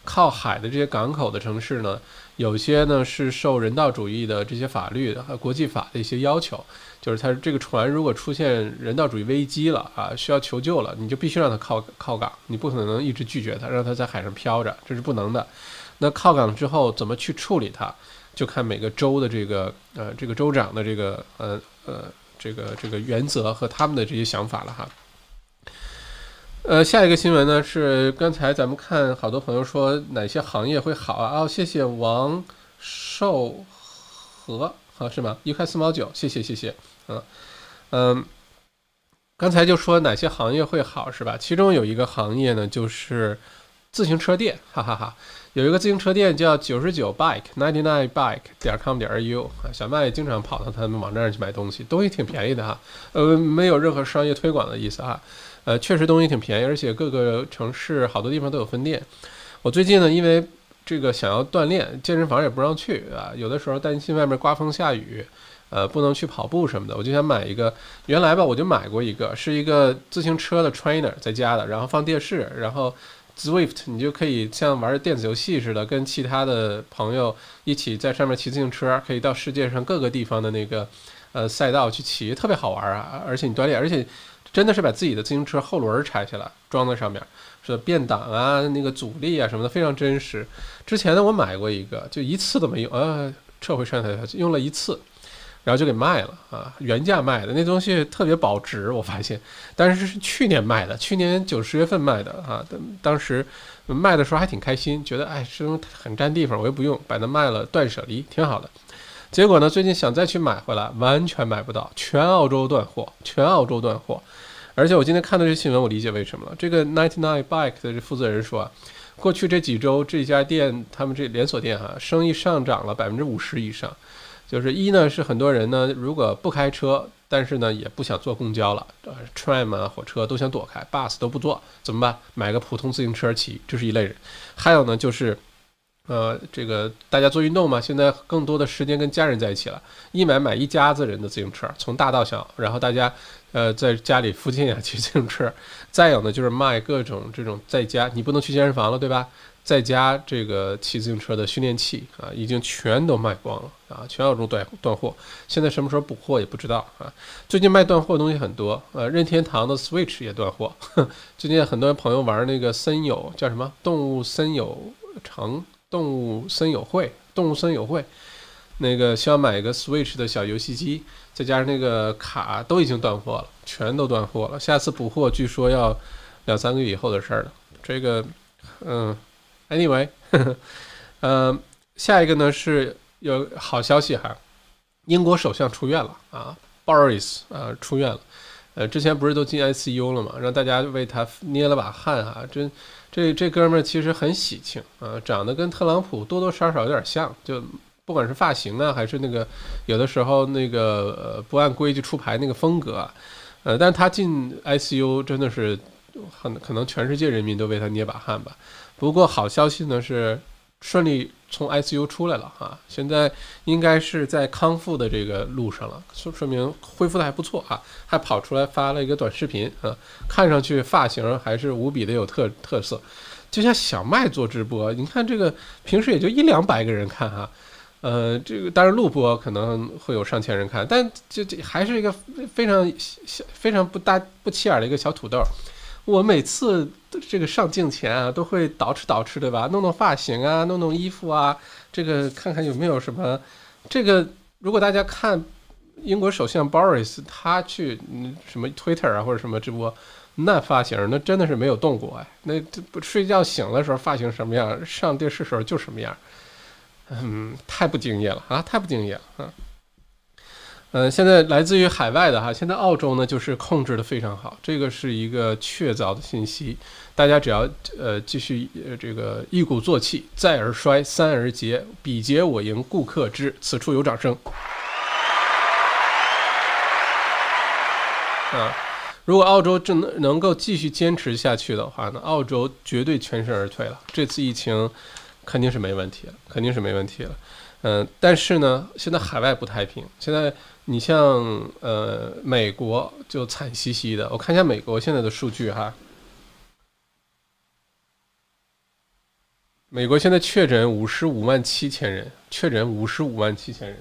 靠海的这些港口的城市呢，有些呢是受人道主义的这些法律和国际法的一些要求。就是它这个船如果出现人道主义危机了啊，需要求救了，你就必须让它靠靠港，你不可能一直拒绝它，让它在海上漂着，这是不能的。那靠港之后怎么去处理它，就看每个州的这个呃这个州长的这个呃呃这个这个原则和他们的这些想法了哈。呃，下一个新闻呢是刚才咱们看好多朋友说哪些行业会好啊？哦，谢谢王寿和。好是吗？一块四毛九，谢谢谢谢，嗯嗯，刚才就说哪些行业会好是吧？其中有一个行业呢，就是自行车店，哈哈哈。有一个自行车店叫九十九 bike ninety nine bike 点 com 点 ru 啊，小麦经常跑到他们网站上去买东西，东西挺便宜的哈，呃，没有任何商业推广的意思哈，呃，确实东西挺便宜，而且各个城市好多地方都有分店。我最近呢，因为这个想要锻炼，健身房也不让去啊。有的时候担心外面刮风下雨，呃，不能去跑步什么的，我就想买一个。原来吧，我就买过一个，是一个自行车的 trainer 在家的，然后放电视，然后 Zwift，你就可以像玩电子游戏似的，跟其他的朋友一起在上面骑自行车，可以到世界上各个地方的那个呃赛道去骑，特别好玩啊！而且你锻炼，而且真的是把自己的自行车后轮拆下来装在上面。是变档啊，那个阻力啊什么的非常真实。之前呢，我买过一个，就一次都没用，呃，撤回上台用了一次，然后就给卖了啊，原价卖的那东西特别保值，我发现。但是是去年卖的，去年九十月份卖的啊，当时卖的时候还挺开心，觉得哎，这东西很占地方，我又不用，把它卖了，断舍离，挺好的。结果呢，最近想再去买回来，完全买不到，全澳洲断货，全澳洲断货。而且我今天看到这新闻，我理解为什么了。这个 Ninety Nine Bike 的这负责人说啊，过去这几周这家店，他们这连锁店哈，生意上涨了百分之五十以上。就是一呢，是很多人呢，如果不开车，但是呢也不想坐公交了，呃，tram 啊火车都想躲开，bus 都不坐，怎么办？买个普通自行车骑，这是一类人。还有呢，就是。呃，这个大家做运动嘛，现在更多的时间跟家人在一起了，一买买一家子人的自行车，从大到小，然后大家呃在家里附近啊骑自行车。再有呢，就是卖各种这种在家，你不能去健身房了，对吧？在家这个骑自行车的训练器啊，已经全都卖光了啊，全有种断断货。现在什么时候补货也不知道啊。最近卖断货的东西很多，呃，任天堂的 Switch 也断货。最近很多朋友玩那个森友叫什么动物森友城。动物森友会，动物森友会，那个需要买一个 Switch 的小游戏机，再加上那个卡都已经断货了，全都断货了。下次补货据说要两三个月以后的事儿了。这个，嗯，Anyway，嗯，下一个呢是有好消息哈，英国首相出院了啊，Boris 啊出院了，呃，之前不是都进 ICU 了嘛，让大家为他捏了把汗啊，真这这哥们儿其实很喜庆啊，长得跟特朗普多多少少有点像，就不管是发型啊，还是那个有的时候那个呃不按规矩出牌那个风格啊，呃，但他进 ICU 真的是很可能全世界人民都为他捏把汗吧。不过好消息呢是。顺利从 ICU 出来了啊，现在应该是在康复的这个路上了，说说明恢复的还不错啊，还跑出来发了一个短视频啊，看上去发型还是无比的有特特色，就像小麦做直播，你看这个平时也就一两百个人看哈，呃，这个当然录播可能会有上千人看，但这这还是一个非常小非常不大不起眼的一个小土豆。我每次这个上镜前啊，都会捯饬捯饬，对吧？弄弄发型啊，弄弄衣服啊，这个看看有没有什么。这个如果大家看英国首相 Boris 他去什么 Twitter 啊或者什么直播，那发型那真的是没有动过哎。那这不睡觉醒的时候发型什么样，上电视时候就什么样。嗯，太不敬业了啊，太不敬业了啊。嗯，现在来自于海外的哈，现在澳洲呢就是控制的非常好，这个是一个确凿的信息。大家只要呃继续呃这个一鼓作气，再而衰，三而竭，彼竭我盈，顾客之，此处有掌声。啊，如果澳洲正能够继续坚持下去的话呢，澳洲绝对全身而退了。这次疫情肯定是没问题了，肯定是没问题了。嗯，但是呢，现在海外不太平，现在。你像呃美国就惨兮兮的，我看一下美国现在的数据哈。美国现在确诊五十五万七千人，确诊五十五万七千人，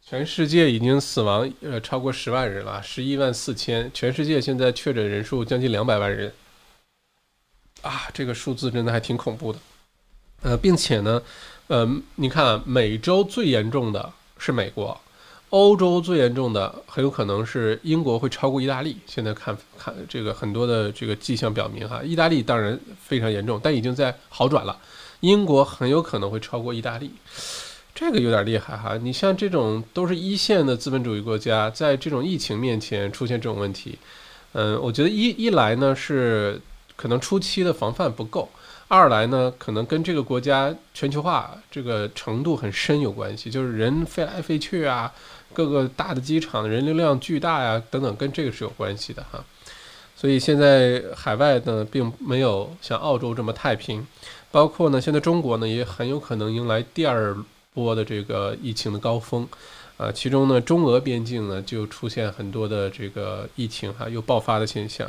全世界已经死亡呃超过十万人了，十一万四千，全世界现在确诊人数将近两百万人，啊，这个数字真的还挺恐怖的，呃，并且呢。呃，你看，美洲最严重的是美国，欧洲最严重的很有可能是英国会超过意大利。现在看看这个很多的这个迹象表明，哈，意大利当然非常严重，但已经在好转了。英国很有可能会超过意大利，这个有点厉害哈。你像这种都是一线的资本主义国家，在这种疫情面前出现这种问题，嗯，我觉得一一来呢是可能初期的防范不够。二来呢，可能跟这个国家全球化这个程度很深有关系，就是人飞来飞去啊，各个大的机场人流量巨大呀，等等，跟这个是有关系的哈。所以现在海外呢，并没有像澳洲这么太平，包括呢，现在中国呢，也很有可能迎来第二波的这个疫情的高峰，啊，其中呢，中俄边境呢，就出现很多的这个疫情哈，又爆发的现象。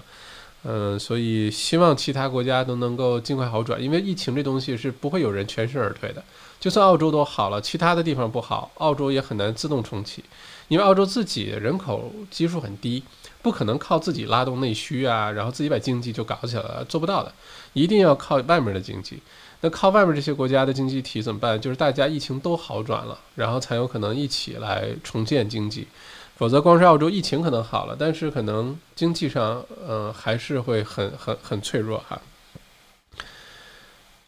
嗯，所以希望其他国家都能够尽快好转，因为疫情这东西是不会有人全身而退的。就算澳洲都好了，其他的地方不好，澳洲也很难自动重启，因为澳洲自己人口基数很低，不可能靠自己拉动内需啊，然后自己把经济就搞起来了，做不到的，一定要靠外面的经济。那靠外面这些国家的经济体怎么办？就是大家疫情都好转了，然后才有可能一起来重建经济。否则，光是澳洲疫情可能好了，但是可能经济上，呃，还是会很很很脆弱哈。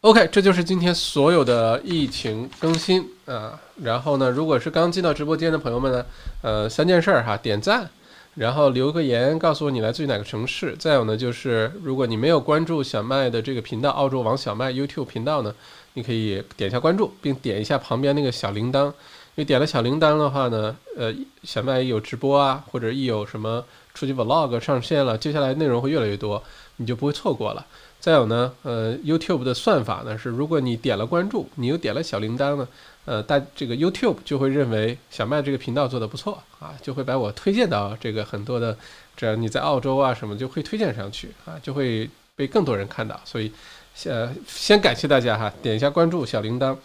OK，这就是今天所有的疫情更新啊。然后呢，如果是刚进到直播间的朋友们呢，呃，三件事儿哈：点赞，然后留个言，告诉我你来自于哪个城市；再有呢，就是如果你没有关注小麦的这个频道，澳洲王小麦 YouTube 频道呢，你可以点一下关注，并点一下旁边那个小铃铛。因为点了小铃铛的话呢，呃，小麦一有直播啊，或者一有什么出去 vlog 上线了，接下来内容会越来越多，你就不会错过了。再有呢，呃，YouTube 的算法呢是，如果你点了关注，你又点了小铃铛呢，呃，大这个 YouTube 就会认为小麦这个频道做的不错啊，就会把我推荐到这个很多的，只要你在澳洲啊什么，就会推荐上去啊，就会被更多人看到。所以，先先感谢大家哈，点一下关注小铃铛。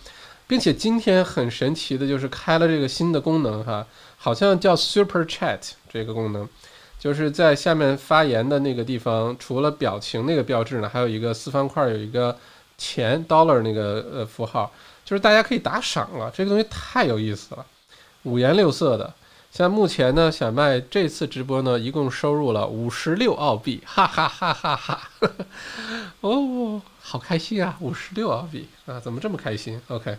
并且今天很神奇的就是开了这个新的功能哈，好像叫 Super Chat 这个功能，就是在下面发言的那个地方，除了表情那个标志呢，还有一个四方块有一个钱 dollar 那个呃符号，就是大家可以打赏了。这个东西太有意思了，五颜六色的。像目前呢，小麦这次直播呢，一共收入了五十六澳币，哈哈哈哈哈！哦，好开心啊，五十六澳币啊，怎么这么开心？OK。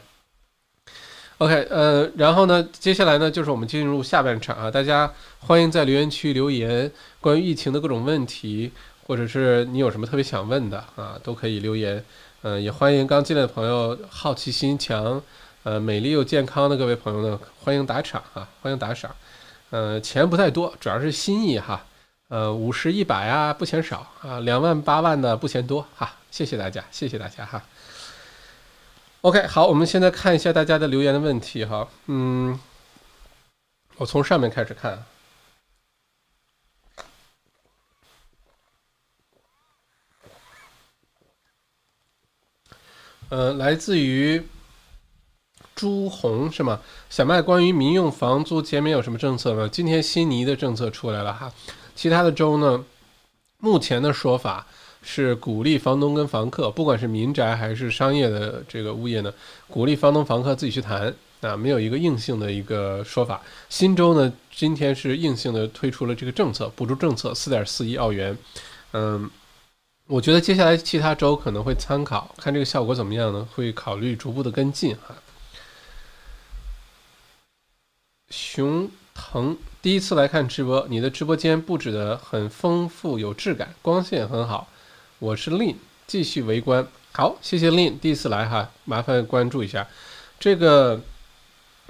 OK，呃，然后呢，接下来呢就是我们进入下半场啊，大家欢迎在留言区留言关于疫情的各种问题，或者是你有什么特别想问的啊，都可以留言。嗯，也欢迎刚进来的朋友，好奇心强，呃，美丽又健康的各位朋友呢，欢迎打赏啊，欢迎打赏。呃，钱不太多，主要是心意哈。呃，五十、一百啊，不嫌少啊，两万、八万的不嫌多哈。谢谢大家，谢谢大家哈。OK，好，我们现在看一下大家的留言的问题哈。嗯，我从上面开始看。呃，来自于朱红是吗？小麦关于民用房租减免有什么政策吗？今天悉尼的政策出来了哈，其他的州呢，目前的说法。是鼓励房东跟房客，不管是民宅还是商业的这个物业呢，鼓励房东房客自己去谈啊，没有一个硬性的一个说法。新州呢，今天是硬性的推出了这个政策，补助政策四点四亿澳元。嗯，我觉得接下来其他州可能会参考，看这个效果怎么样呢？会考虑逐步的跟进哈。熊腾第一次来看直播，你的直播间布置的很丰富有质感，光线很好。我是令继续围观。好，谢谢令第一次来哈，麻烦关注一下。这个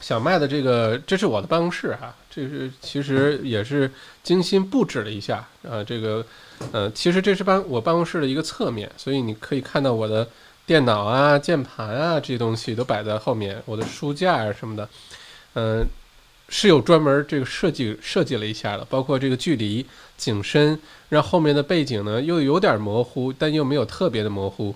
小麦的这个，这是我的办公室哈，这是其实也是精心布置了一下啊。这个，呃，其实这是办我办公室的一个侧面，所以你可以看到我的电脑啊、键盘啊这些东西都摆在后面，我的书架啊什么的，嗯。是有专门这个设计设计了一下的，包括这个距离、景深，让后面的背景呢又有点模糊，但又没有特别的模糊。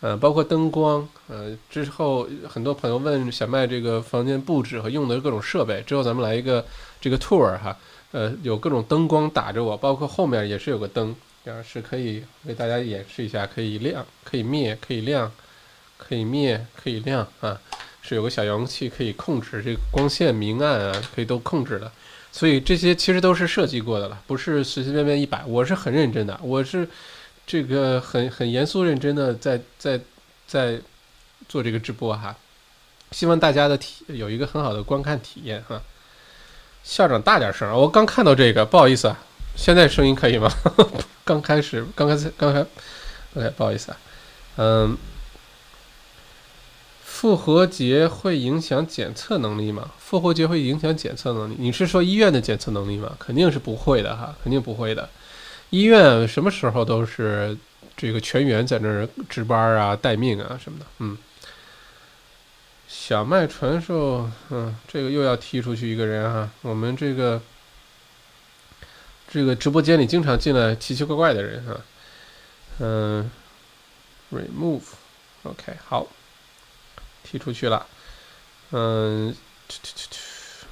呃，包括灯光，呃，之后很多朋友问小麦这个房间布置和用的各种设备，之后咱们来一个这个 tour 哈，呃，有各种灯光打着我，包括后面也是有个灯，这样是可以为大家演示一下，可以亮，可以灭，可以亮，可以灭，可以亮啊。是有个小遥控器可以控制这个光线明暗啊，可以都控制的，所以这些其实都是设计过的了，不是随随便便一摆。我是很认真的，我是这个很很严肃认真的在在在做这个直播哈，希望大家的体有一个很好的观看体验哈。校长大点声，我刚看到这个，不好意思啊，现在声音可以吗？刚开始，刚开始，刚开，OK，不好意思啊，嗯。复活节会影响检测能力吗？复活节会影响检测能力？你是说医院的检测能力吗？肯定是不会的哈，肯定不会的。医院什么时候都是这个全员在那儿值班啊、待命啊什么的。嗯，小麦传授，嗯，这个又要踢出去一个人哈。我们这个这个直播间里经常进来奇奇怪怪的人哈。嗯，remove，OK，好。踢出去了，嗯，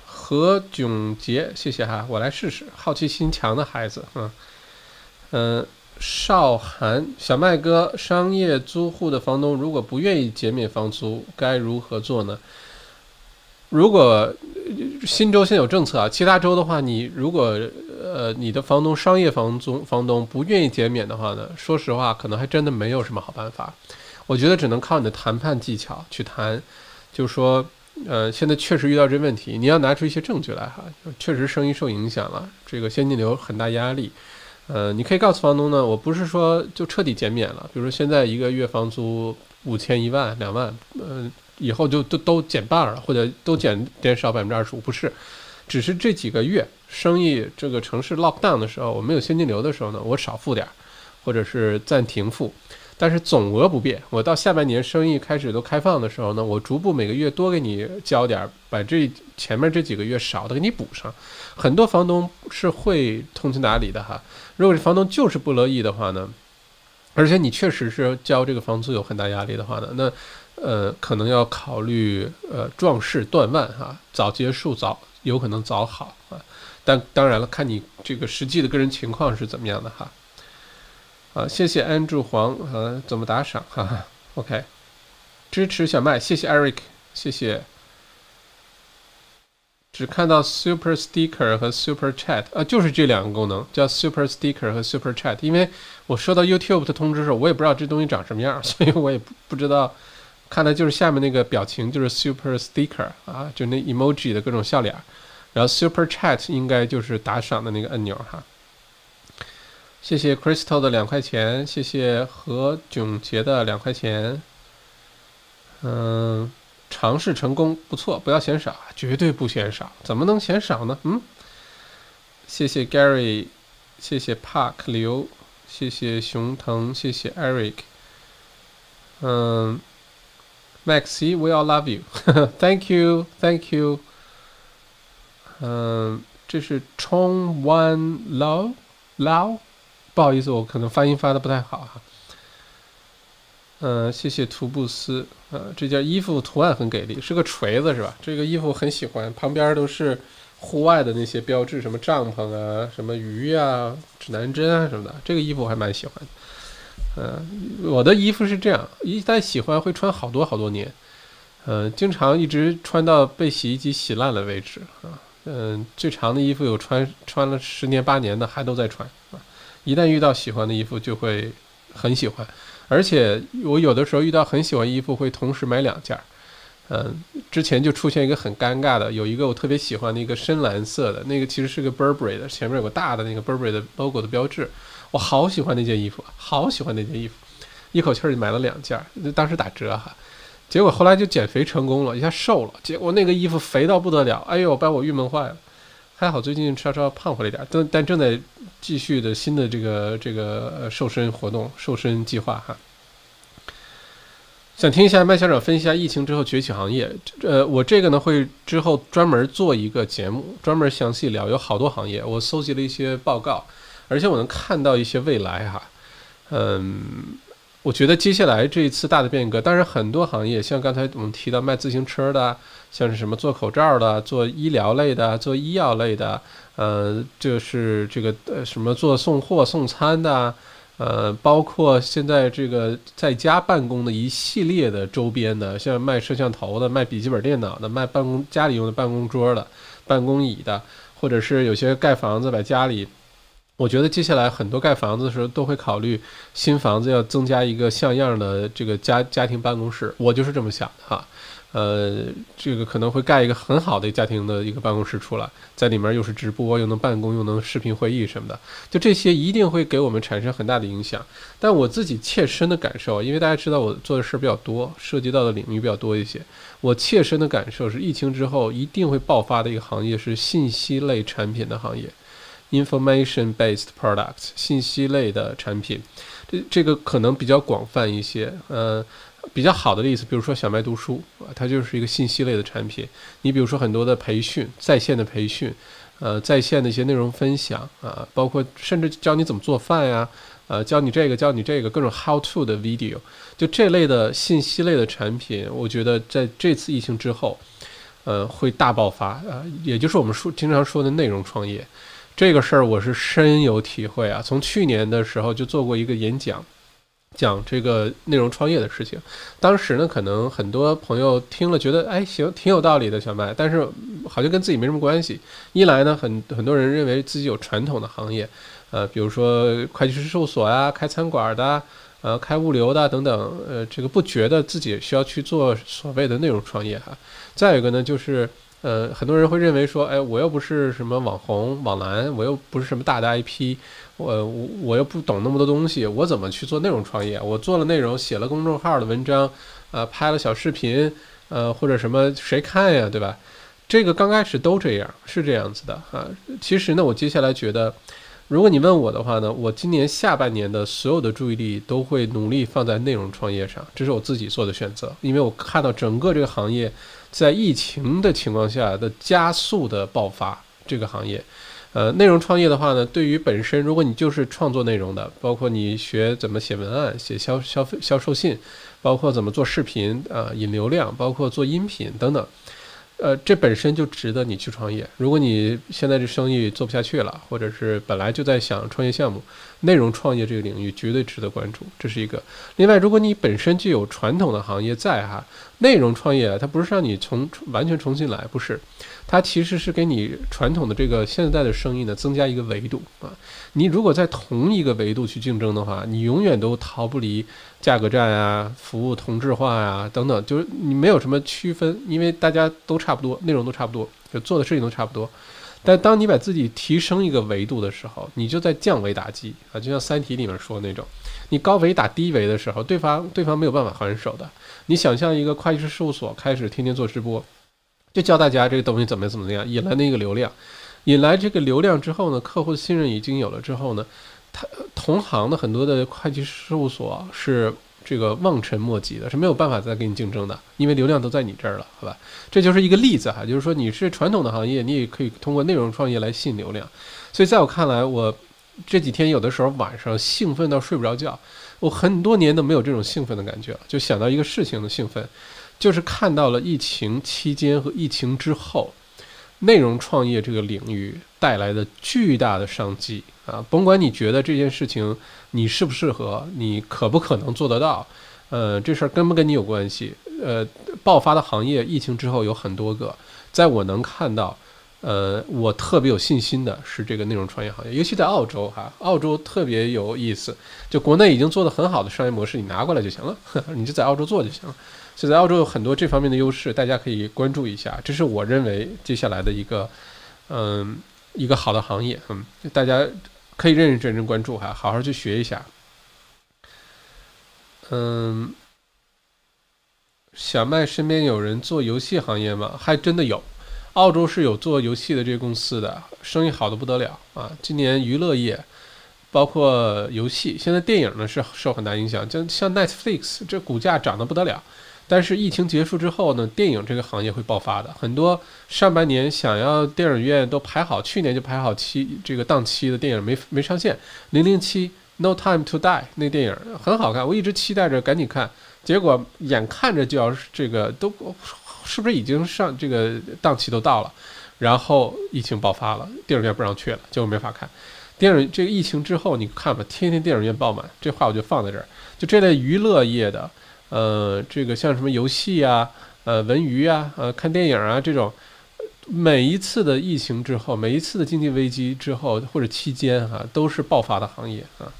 何炯杰，谢谢哈，我来试试。好奇心强的孩子，嗯嗯，少涵，小麦哥，商业租户的房东如果不愿意减免房租，该如何做呢？如果新州现有政策啊，其他州的话，你如果呃你的房东商业房租房东不愿意减免的话呢，说实话，可能还真的没有什么好办法。我觉得只能靠你的谈判技巧去谈，就是说，呃，现在确实遇到这问题，你要拿出一些证据来哈，确实生意受影响了，这个现金流很大压力，呃，你可以告诉房东呢，我不是说就彻底减免了，比如说现在一个月房租五千、一万、两万，呃，以后就都都减半了，或者都减减少百分之二十五，不是，只是这几个月生意这个城市 lock down 的时候，我没有现金流的时候呢，我少付点儿，或者是暂停付。但是总额不变，我到下半年生意开始都开放的时候呢，我逐步每个月多给你交点儿，把这前面这几个月少的给你补上。很多房东是会通情达理的哈。如果是房东就是不乐意的话呢，而且你确实是交这个房租有很大压力的话呢，那呃可能要考虑呃壮士断腕哈，早结束早有可能早好啊。但当然了，看你这个实际的个人情况是怎么样的哈。啊，谢谢安住黄，呃，怎么打赏？哈哈，OK，支持小麦，谢谢 Eric，谢谢。只看到 Super Sticker 和 Super Chat，啊，就是这两个功能，叫 Super Sticker 和 Super Chat。因为我收到 YouTube 的通知时候，我也不知道这东西长什么样，所以我也不不知道看来就是下面那个表情就是 Super Sticker 啊，就那 emoji 的各种笑脸，然后 Super Chat 应该就是打赏的那个按钮哈。谢谢 Crystal 的两块钱，谢谢何炯杰的两块钱。嗯，尝试成功，不错，不要嫌少，绝对不嫌少，怎么能嫌少呢？嗯，谢谢 Gary，谢谢 Park 刘，谢谢熊腾，谢谢 Eric。嗯，Maxi，we all love you，thank you，thank you。嗯，这是 Chong Wan Lao，Lao。不好意思，我可能发音发的不太好哈。嗯，谢谢图布斯。呃，这件衣服图案很给力，是个锤子是吧？这个衣服很喜欢，旁边都是户外的那些标志，什么帐篷啊，什么鱼啊，指南针啊什么的。这个衣服我还蛮喜欢。嗯，我的衣服是这样，一旦喜欢会穿好多好多年。嗯，经常一直穿到被洗衣机洗烂了为止啊。嗯，最长的衣服有穿穿了十年八年的，还都在穿啊。一旦遇到喜欢的衣服，就会很喜欢，而且我有的时候遇到很喜欢衣服，会同时买两件儿。嗯，之前就出现一个很尴尬的，有一个我特别喜欢的一个深蓝色的，那个其实是个 Burberry 的，前面有个大的那个 Burberry 的 logo 的标志，我好喜欢那件衣服，好喜欢那件衣服，一口气儿就买了两件儿，当时打折哈，结果后来就减肥成功了，一下瘦了，结果那个衣服肥到不得了，哎呦，把我郁闷坏了。还好最近稍稍胖回来点，但但正在继续的新的这个这个瘦身活动、瘦身计划哈。想听一下麦校长分析一下疫情之后崛起行业，呃，我这个呢会之后专门做一个节目，专门详细聊，有好多行业，我搜集了一些报告，而且我能看到一些未来哈，嗯。我觉得接下来这一次大的变革，当然很多行业，像刚才我们提到卖自行车的，像是什么做口罩的、做医疗类的、做医药类的，呃，就是这个呃什么做送货送餐的，呃，包括现在这个在家办公的一系列的周边的，像卖摄像头的、卖笔记本电脑的、卖办公家里用的办公桌的、办公椅的，或者是有些盖房子把家里。我觉得接下来很多盖房子的时候都会考虑新房子要增加一个像样的这个家家庭办公室，我就是这么想的哈。呃，这个可能会盖一个很好的家庭的一个办公室出来，在里面又是直播又能办公又能视频会议什么的，就这些一定会给我们产生很大的影响。但我自己切身的感受，因为大家知道我做的事儿比较多，涉及到的领域比较多一些，我切身的感受是，疫情之后一定会爆发的一个行业是信息类产品的行业。Information-based products，信息类的产品，这这个可能比较广泛一些。呃，比较好的例子，比如说小麦读书啊，它就是一个信息类的产品。你比如说很多的培训，在线的培训，呃，在线的一些内容分享啊，包括甚至教你怎么做饭呀，呃，教你这个教你这个各种 how-to 的 video，就这类的信息类的产品，我觉得在这次疫情之后，呃，会大爆发啊，也就是我们说经常说的内容创业。这个事儿我是深有体会啊！从去年的时候就做过一个演讲，讲这个内容创业的事情。当时呢，可能很多朋友听了觉得，哎，行，挺有道理的，小麦。但是好像跟自己没什么关系。一来呢，很很多人认为自己有传统的行业，呃，比如说会计师事务所啊、开餐馆的、呃、开物流的等等，呃，这个不觉得自己需要去做所谓的内容创业哈。再有一个呢，就是。呃，很多人会认为说，哎，我又不是什么网红网蓝，我又不是什么大的 IP，我我我又不懂那么多东西，我怎么去做内容创业？我做了内容，写了公众号的文章，呃，拍了小视频，呃，或者什么谁看呀，对吧？这个刚开始都这样，是这样子的啊。其实呢，我接下来觉得，如果你问我的话呢，我今年下半年的所有的注意力都会努力放在内容创业上，这是我自己做的选择，因为我看到整个这个行业。在疫情的情况下的加速的爆发，这个行业，呃，内容创业的话呢，对于本身，如果你就是创作内容的，包括你学怎么写文案、写销消费销售信，包括怎么做视频啊、引流量，包括做音频等等。呃，这本身就值得你去创业。如果你现在这生意做不下去了，或者是本来就在想创业项目，内容创业这个领域绝对值得关注。这是一个。另外，如果你本身就有传统的行业在哈，内容创业它不是让你从完全重新来，不是，它其实是给你传统的这个现在的生意呢增加一个维度啊。你如果在同一个维度去竞争的话，你永远都逃不离价格战啊、服务同质化啊等等，就是你没有什么区分，因为大家都差不多，内容都差不多，就做的事情都差不多。但当你把自己提升一个维度的时候，你就在降维打击啊，就像《三体》里面说的那种，你高维打低维的时候，对方对方没有办法还手的。你想象一个会计师事务所开始天天做直播，就教大家这个东西怎么怎么样，引来那个流量，引来这个流量之后呢，客户的信任已经有了之后呢，他同行的很多的会计事务所是。这个望尘莫及的是没有办法再跟你竞争的，因为流量都在你这儿了，好吧？这就是一个例子哈，就是说你是传统的行业，你也可以通过内容创业来吸引流量。所以在我看来，我这几天有的时候晚上兴奋到睡不着觉，我很多年都没有这种兴奋的感觉了。就想到一个事情的兴奋，就是看到了疫情期间和疫情之后，内容创业这个领域带来的巨大的商机啊！甭管你觉得这件事情。你适不适合？你可不可能做得到？呃，这事儿跟不跟你有关系？呃，爆发的行业，疫情之后有很多个，在我能看到，呃，我特别有信心的是这个内容创业行业，尤其在澳洲哈，澳洲特别有意思。就国内已经做的很好的商业模式，你拿过来就行了，你就在澳洲做就行了。所以在澳洲有很多这方面的优势，大家可以关注一下。这是我认为接下来的一个，嗯，一个好的行业。嗯，大家。可以认认真真关注哈，好好去学一下。嗯，小麦身边有人做游戏行业吗？还真的有，澳洲是有做游戏的这个公司的，生意好的不得了啊！今年娱乐业，包括游戏，现在电影呢是受很大影响，就像 Netflix 这股价涨得不得了。但是疫情结束之后呢，电影这个行业会爆发的。很多上半年想要电影院都排好，去年就排好期这个档期的电影没没上线。零零七 No Time to Die 那电影很好看，我一直期待着赶紧看，结果眼看着就要这个都是不是已经上这个档期都到了，然后疫情爆发了，电影院不让去了，结果没法看。电影这个疫情之后你看吧，天天电影院爆满，这话我就放在这儿。就这类娱乐业的。呃，这个像什么游戏呀，呃，文娱啊，呃，看电影啊，这种，每一次的疫情之后，每一次的经济危机之后或者期间哈，都是爆发的行业啊。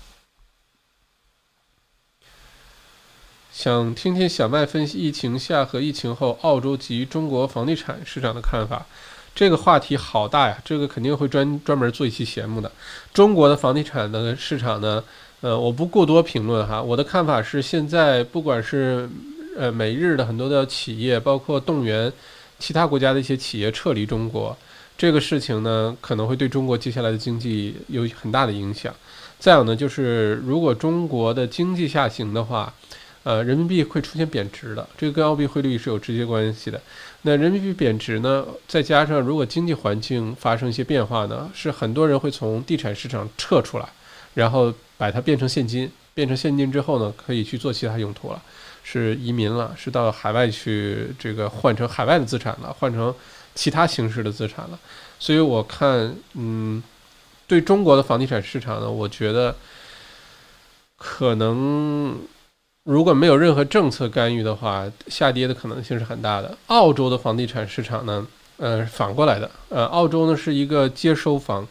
想听听小麦分析疫情下和疫情后澳洲及中国房地产市场的看法。这个话题好大呀，这个肯定会专专门做一期节目的。中国的房地产的市场呢？呃，我不过多评论哈。我的看法是，现在不管是呃美日的很多的企业，包括动员其他国家的一些企业撤离中国，这个事情呢，可能会对中国接下来的经济有很大的影响。再有呢，就是如果中国的经济下行的话，呃，人民币会出现贬值的，这个跟澳币汇率是有直接关系的。那人民币贬值呢，再加上如果经济环境发生一些变化呢，是很多人会从地产市场撤出来。然后把它变成现金，变成现金之后呢，可以去做其他用途了，是移民了，是到海外去这个换成海外的资产了，换成其他形式的资产了。所以我看，嗯，对中国的房地产市场呢，我觉得可能如果没有任何政策干预的话，下跌的可能性是很大的。澳洲的房地产市场呢，呃，反过来的，呃，澳洲呢是一个接收方。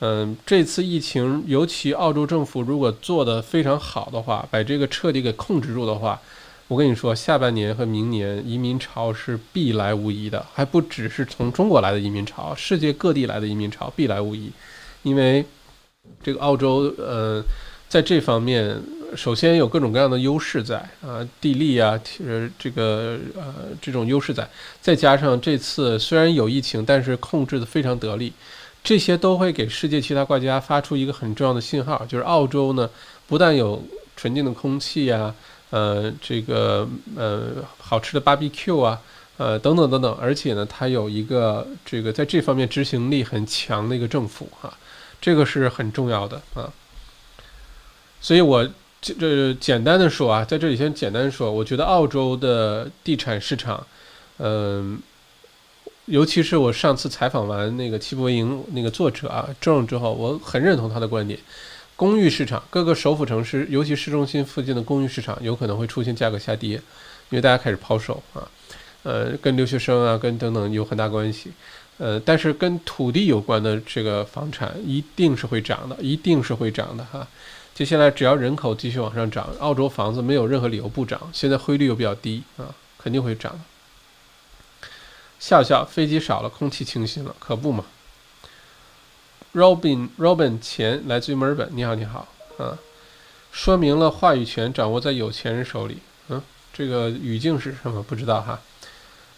嗯，这次疫情，尤其澳洲政府如果做得非常好的话，把这个彻底给控制住的话，我跟你说，下半年和明年移民潮是必来无疑的，还不只是从中国来的移民潮，世界各地来的移民潮必来无疑。因为这个澳洲，呃，在这方面，首先有各种各样的优势在啊，地利啊，呃，这个呃这种优势在，再加上这次虽然有疫情，但是控制的非常得力。这些都会给世界其他国家发出一个很重要的信号，就是澳洲呢，不但有纯净的空气啊，呃，这个呃好吃的 barbecue 啊，呃等等等等，而且呢，它有一个这个在这方面执行力很强的一个政府哈，这个是很重要的啊。所以我这这简单的说啊，在这里先简单说，我觉得澳洲的地产市场，嗯。尤其是我上次采访完那个七博营那个作者啊郑之后，我很认同他的观点。公寓市场各个首府城市，尤其市中心附近的公寓市场，有可能会出现价格下跌，因为大家开始抛售啊。呃，跟留学生啊，跟等等有很大关系。呃，但是跟土地有关的这个房产一定是会涨的，一定是会涨的哈。接下来只要人口继续往上涨，澳洲房子没有任何理由不涨。现在汇率又比较低啊，肯定会涨。笑笑，飞机少了，空气清新了，可不嘛。Robin Robin 钱来自于墨尔本，你好你好啊，说明了话语权掌握在有钱人手里。嗯，这个语境是什么？不知道哈。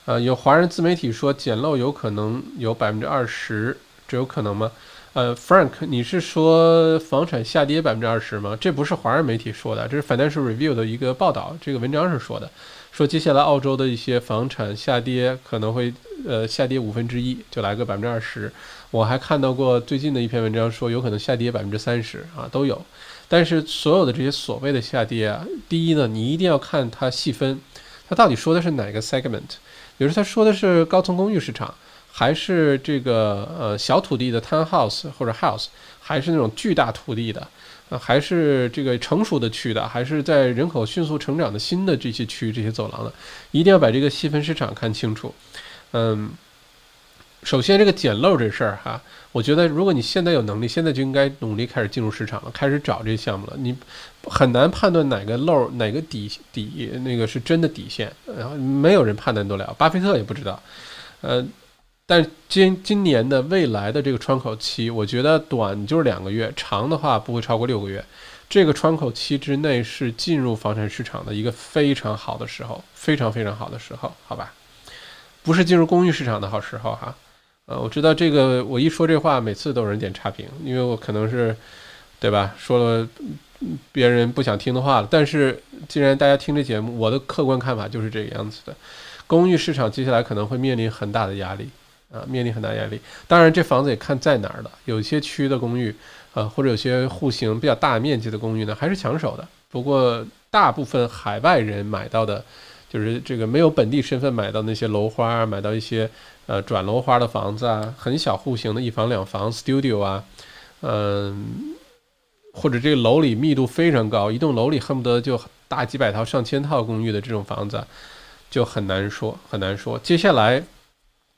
呃，有华人自媒体说捡漏有可能有百分之二十，这有可能吗？呃，Frank，你是说房产下跌百分之二十吗？这不是华人媒体说的，这是 Financial Review 的一个报道，这个文章是说的，说接下来澳洲的一些房产下跌可能会呃下跌五分之一，就来个百分之二十。我还看到过最近的一篇文章说有可能下跌百分之三十啊，都有。但是所有的这些所谓的下跌啊，第一呢，你一定要看它细分，它到底说的是哪个 segment。比如他说的是高层公寓市场，还是这个呃小土地的 townhouse 或者 house，还是那种巨大土地的，呃还是这个成熟的区的，还是在人口迅速成长的新的这些区这些走廊的，一定要把这个细分市场看清楚。嗯，首先这个捡漏这事儿哈。我觉得，如果你现在有能力，现在就应该努力开始进入市场了，开始找这些项目了。你很难判断哪个漏、哪个底底那个是真的底线，然后没有人判断得了，巴菲特也不知道。呃，但今今年的未来的这个窗口期，我觉得短就是两个月，长的话不会超过六个月。这个窗口期之内是进入房产市场的一个非常好的时候，非常非常好的时候，好吧？不是进入公寓市场的好时候哈。呃，我知道这个，我一说这话，每次都有人点差评，因为我可能是，对吧？说了别人不想听的话了。但是既然大家听这节目，我的客观看法就是这个样子的。公寓市场接下来可能会面临很大的压力啊，面临很大压力。当然，这房子也看在哪儿了。有些区的公寓，呃，或者有些户型比较大面积的公寓呢，还是抢手的。不过，大部分海外人买到的，就是这个没有本地身份买到那些楼花，买到一些。呃，转楼花的房子啊，很小户型的一房两房 studio 啊，嗯，或者这个楼里密度非常高，一栋楼里恨不得就大几百套、上千套公寓的这种房子，就很难说，很难说。接下来，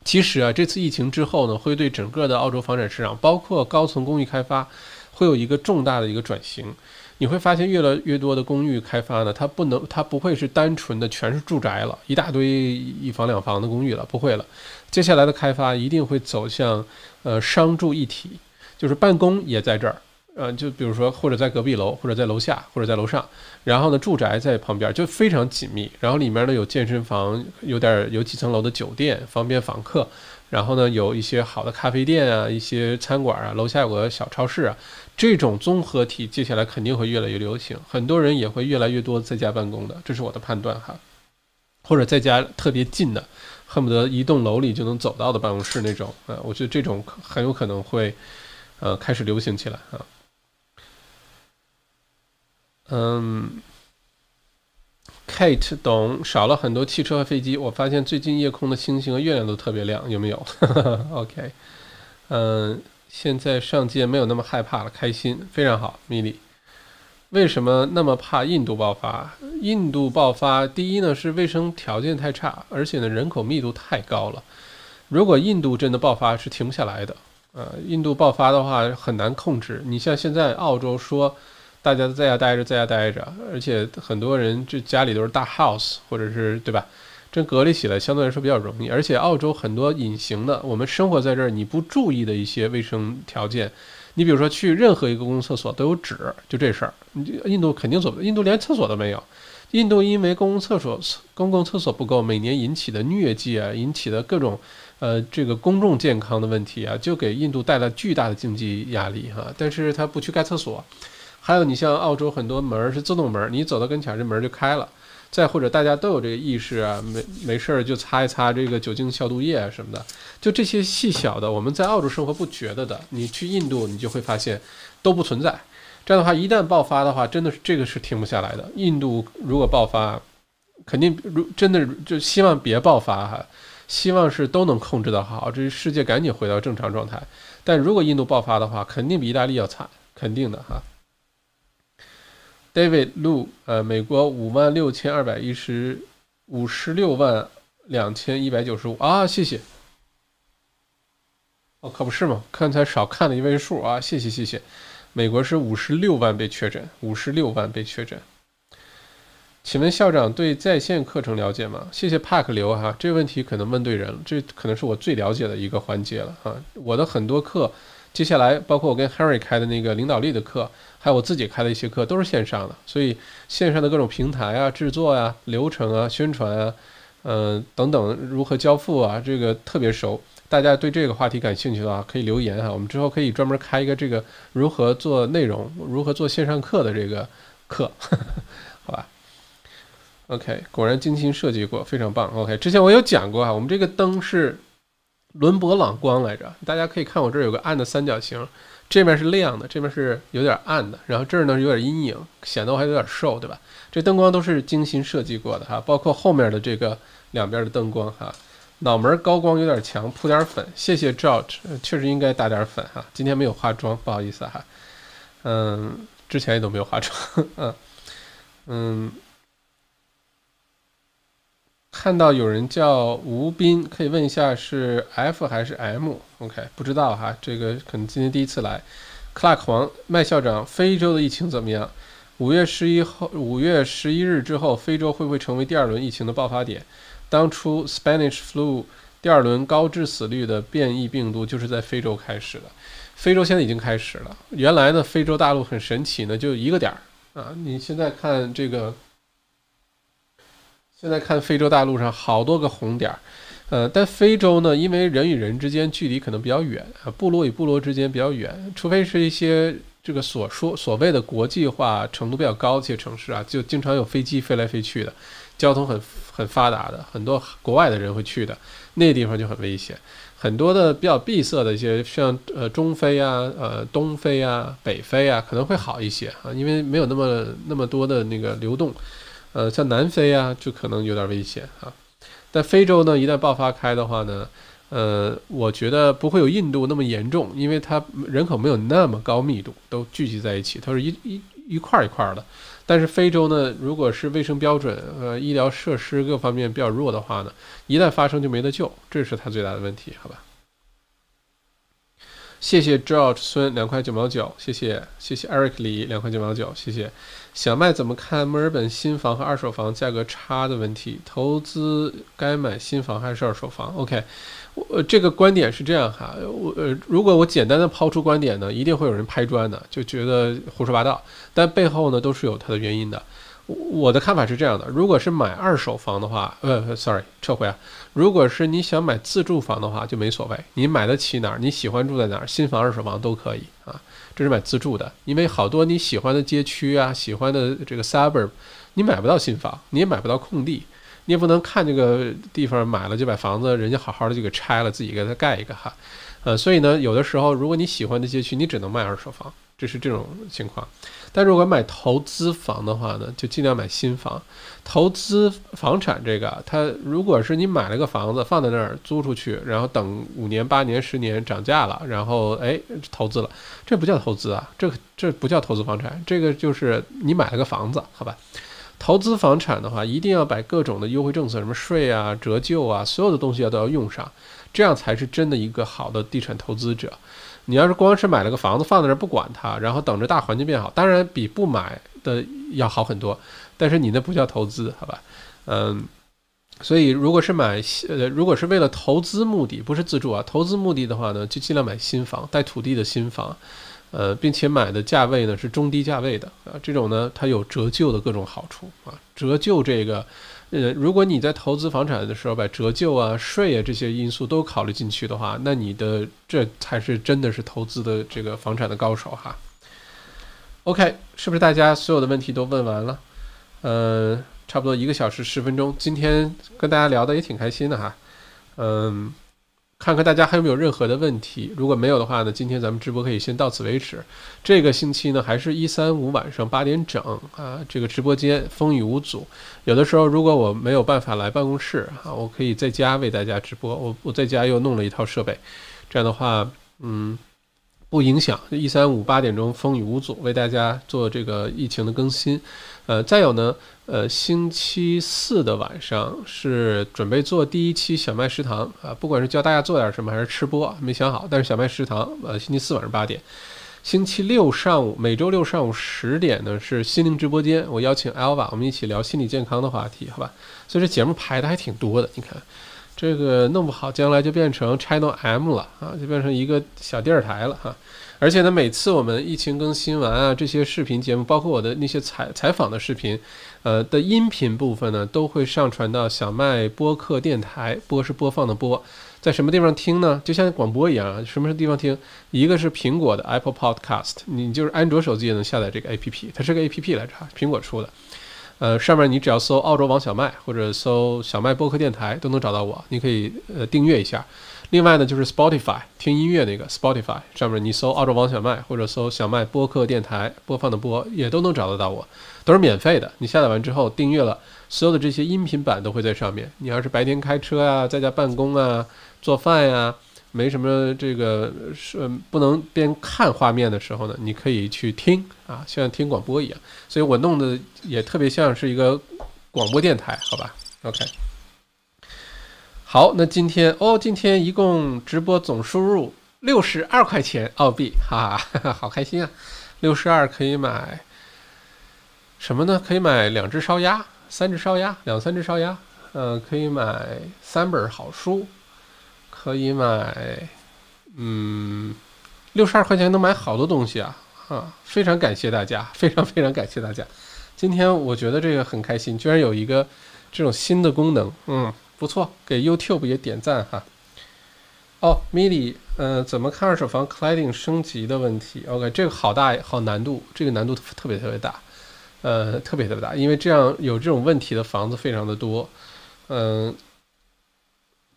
其实啊，这次疫情之后呢，会对整个的澳洲房产市场，包括高层公寓开发，会有一个重大的一个转型。你会发现，越来越多的公寓开发呢，它不能，它不会是单纯的全是住宅了，一大堆一房两房的公寓了，不会了。接下来的开发一定会走向，呃，商住一体，就是办公也在这儿，呃，就比如说或者在隔壁楼，或者在楼下，或者在楼上，然后呢，住宅在旁边，就非常紧密。然后里面呢有健身房，有点有几层楼的酒店，方便访客。然后呢，有一些好的咖啡店啊，一些餐馆啊，楼下有个小超市啊。这种综合体接下来肯定会越来越流行，很多人也会越来越多在家办公的，这是我的判断哈。或者在家特别近的，恨不得一栋楼里就能走到的办公室那种啊，我觉得这种很有可能会呃开始流行起来啊。嗯，Kate 懂少了很多汽车和飞机，我发现最近夜空的星星和月亮都特别亮，有没有？OK，嗯。现在上街没有那么害怕了，开心非常好。米莉，为什么那么怕印度爆发？印度爆发，第一呢是卫生条件太差，而且呢人口密度太高了。如果印度真的爆发，是停不下来的。呃，印度爆发的话很难控制。你像现在澳洲说，大家都在家待着，在家待着，而且很多人就家里都是大 house，或者是对吧？这隔离起来相对来说比较容易，而且澳洲很多隐形的，我们生活在这儿你不注意的一些卫生条件，你比如说去任何一个公共厕所都有纸，就这事儿，印度肯定做不到，印度连厕所都没有。印度因为公共厕所公共厕所不够，每年引起的疟疾啊，引起的各种呃这个公众健康的问题啊，就给印度带来巨大的经济压力哈。但是他不去盖厕所，还有你像澳洲很多门是自动门，你走到跟前这门就开了。再或者大家都有这个意识啊，没没事儿就擦一擦这个酒精消毒液啊什么的，就这些细小的，我们在澳洲生活不觉得的，你去印度你就会发现都不存在。这样的话，一旦爆发的话，真的是这个是停不下来的。印度如果爆发，肯定如真的就希望别爆发哈，希望是都能控制得好，这世界赶紧回到正常状态。但如果印度爆发的话，肯定比意大利要惨，肯定的哈。David Lu，呃，美国五万六千二百一十五十六万两千一百九十五啊，谢谢。哦，可不是嘛，刚才少看了一位数啊，谢谢谢谢。美国是五十六万被确诊，五十六万被确诊。请问校长对在线课程了解吗？谢谢 Park 刘哈，这个问题可能问对人了，这可能是我最了解的一个环节了啊。我的很多课，接下来包括我跟 Harry 开的那个领导力的课，还有我自己开的一些课，都是线上的，所以线上的各种平台啊、制作啊、流程啊、宣传啊，嗯等等，如何交付啊，这个特别熟。大家对这个话题感兴趣的话，可以留言哈，我们之后可以专门开一个这个如何做内容、如何做线上课的这个课，好吧？OK，果然精心设计过，非常棒。OK，之前我有讲过啊，我们这个灯是伦勃朗光来着，大家可以看我这儿有个暗的三角形，这面是亮的，这面是有点暗的，然后这儿呢有点阴影，显得我还有点瘦，对吧？这灯光都是精心设计过的哈，包括后面的这个两边的灯光哈。脑门高光有点强，铺点粉，谢谢 George，确实应该打点粉哈。今天没有化妆，不好意思哈。嗯，之前也都没有化妆，嗯 嗯。看到有人叫吴斌，可以问一下是 F 还是 M？OK，不知道哈，这个可能今天第一次来。Clark 黄麦校长，非洲的疫情怎么样？五月十一号，五月十一日之后，非洲会不会成为第二轮疫情的爆发点？当初 Spanish flu 第二轮高致死率的变异病毒就是在非洲开始的。非洲现在已经开始了。原来呢，非洲大陆很神奇呢，就一个点儿啊。你现在看这个。现在看非洲大陆上好多个红点儿，呃，但非洲呢，因为人与人之间距离可能比较远啊，部落与部落之间比较远，除非是一些这个所说所谓的国际化程度比较高的一些城市啊，就经常有飞机飞来飞去的，交通很很发达的，很多国外的人会去的，那地方就很危险。很多的比较闭塞的一些，像呃中非啊、呃东非啊、北非啊，可能会好一些啊，因为没有那么那么多的那个流动。呃，像南非啊，就可能有点危险啊。但非洲呢，一旦爆发开的话呢，呃，我觉得不会有印度那么严重，因为它人口没有那么高密度，都聚集在一起，它是一一一块一块的。但是非洲呢，如果是卫生标准、呃医疗设施各方面比较弱的话呢，一旦发生就没得救，这是它最大的问题，好吧？谢谢 George 孙两块九毛九，谢谢谢谢 Eric 李两块九毛九，谢谢。小麦怎么看墨尔本新房和二手房价格差的问题？投资该买新房还是二手房？OK，我这个观点是这样哈，我呃，如果我简单的抛出观点呢，一定会有人拍砖的，就觉得胡说八道。但背后呢，都是有它的原因的。我的看法是这样的：如果是买二手房的话，呃，sorry，撤回啊。如果是你想买自住房的话，就没所谓，你买得起哪儿，你喜欢住在哪儿，新房、二手房都可以啊。这是买自住的，因为好多你喜欢的街区啊，喜欢的这个 suburb，你买不到新房，你也买不到空地，你也不能看这个地方买了就把房子人家好好的就给拆了，自己给他盖一个哈。呃，所以呢，有的时候如果你喜欢的街区，你只能卖二手房，这是这种情况。但如果买投资房的话呢，就尽量买新房。投资房产这个，它如果是你买了个房子放在那儿租出去，然后等五年、八年、十年涨价了，然后哎投资了，这不叫投资啊，这这不叫投资房产，这个就是你买了个房子，好吧？投资房产的话，一定要把各种的优惠政策，什么税啊、折旧啊，所有的东西要都要用上，这样才是真的一个好的地产投资者。你要是光是买了个房子放在那儿不管它，然后等着大环境变好，当然比不买的要好很多，但是你那不叫投资，好吧？嗯，所以如果是买呃，如果是为了投资目的，不是自住啊，投资目的的话呢，就尽量买新房，带土地的新房，呃，并且买的价位呢是中低价位的啊，这种呢它有折旧的各种好处啊，折旧这个。呃，如果你在投资房产的时候把折旧啊、税啊这些因素都考虑进去的话，那你的这才是真的是投资的这个房产的高手哈。OK，是不是大家所有的问题都问完了？呃，差不多一个小时十分钟，今天跟大家聊的也挺开心的哈。嗯。看看大家还有没有任何的问题，如果没有的话呢，今天咱们直播可以先到此为止。这个星期呢，还是一三五晚上八点整啊，这个直播间风雨无阻。有的时候如果我没有办法来办公室啊，我可以在家为大家直播。我我在家又弄了一套设备，这样的话，嗯，不影响，一三五八点钟风雨无阻为大家做这个疫情的更新。呃，再有呢，呃，星期四的晚上是准备做第一期小麦食堂啊，不管是教大家做点什么还是吃播，没想好。但是小麦食堂，呃，星期四晚上八点，星期六上午，每周六上午十点呢是心灵直播间，我邀请 Alva，我们一起聊心理健康的话题，好吧？所以这节目排的还挺多的，你看。这个弄不好，将来就变成 Channel M 了啊，就变成一个小电视台了哈。而且呢，每次我们疫情更新完啊，这些视频节目，包括我的那些采采访的视频，呃的音频部分呢，都会上传到小麦播客电台。播是播放的播，在什么地方听呢？就像广播一样啊，什么地方听？一个是苹果的 Apple Podcast，你就是安卓手机也能下载这个 APP，它是个 APP 来着，苹果出的。呃，上面你只要搜澳洲王小麦或者搜小麦播客电台都能找到我，你可以呃订阅一下。另外呢，就是 Spotify 听音乐那个 Spotify 上面你搜澳洲王小麦或者搜小麦播客电台播放的播也都能找得到我，都是免费的。你下载完之后订阅了，所有的这些音频版都会在上面。你要是白天开车啊，在家办公啊，做饭呀。没什么这个是不能边看画面的时候呢，你可以去听啊，像听广播一样。所以我弄的也特别像是一个广播电台，好吧？OK。好，那今天哦，今天一共直播总收入六十二块钱澳币，哈哈，好开心啊！六十二可以买什么呢？可以买两只烧鸭，三只烧鸭，两三只烧鸭，嗯，可以买三本好书。可以买，嗯，六十二块钱能买好多东西啊！啊，非常感谢大家，非常非常感谢大家。今天我觉得这个很开心，居然有一个这种新的功能，嗯，不错，给 YouTube 也点赞哈。哦，Milly，嗯，怎么看二手房 cladding 升级的问题？OK，这个好大好难度，这个难度特别特别大，呃，特别特别大，因为这样有这种问题的房子非常的多，嗯。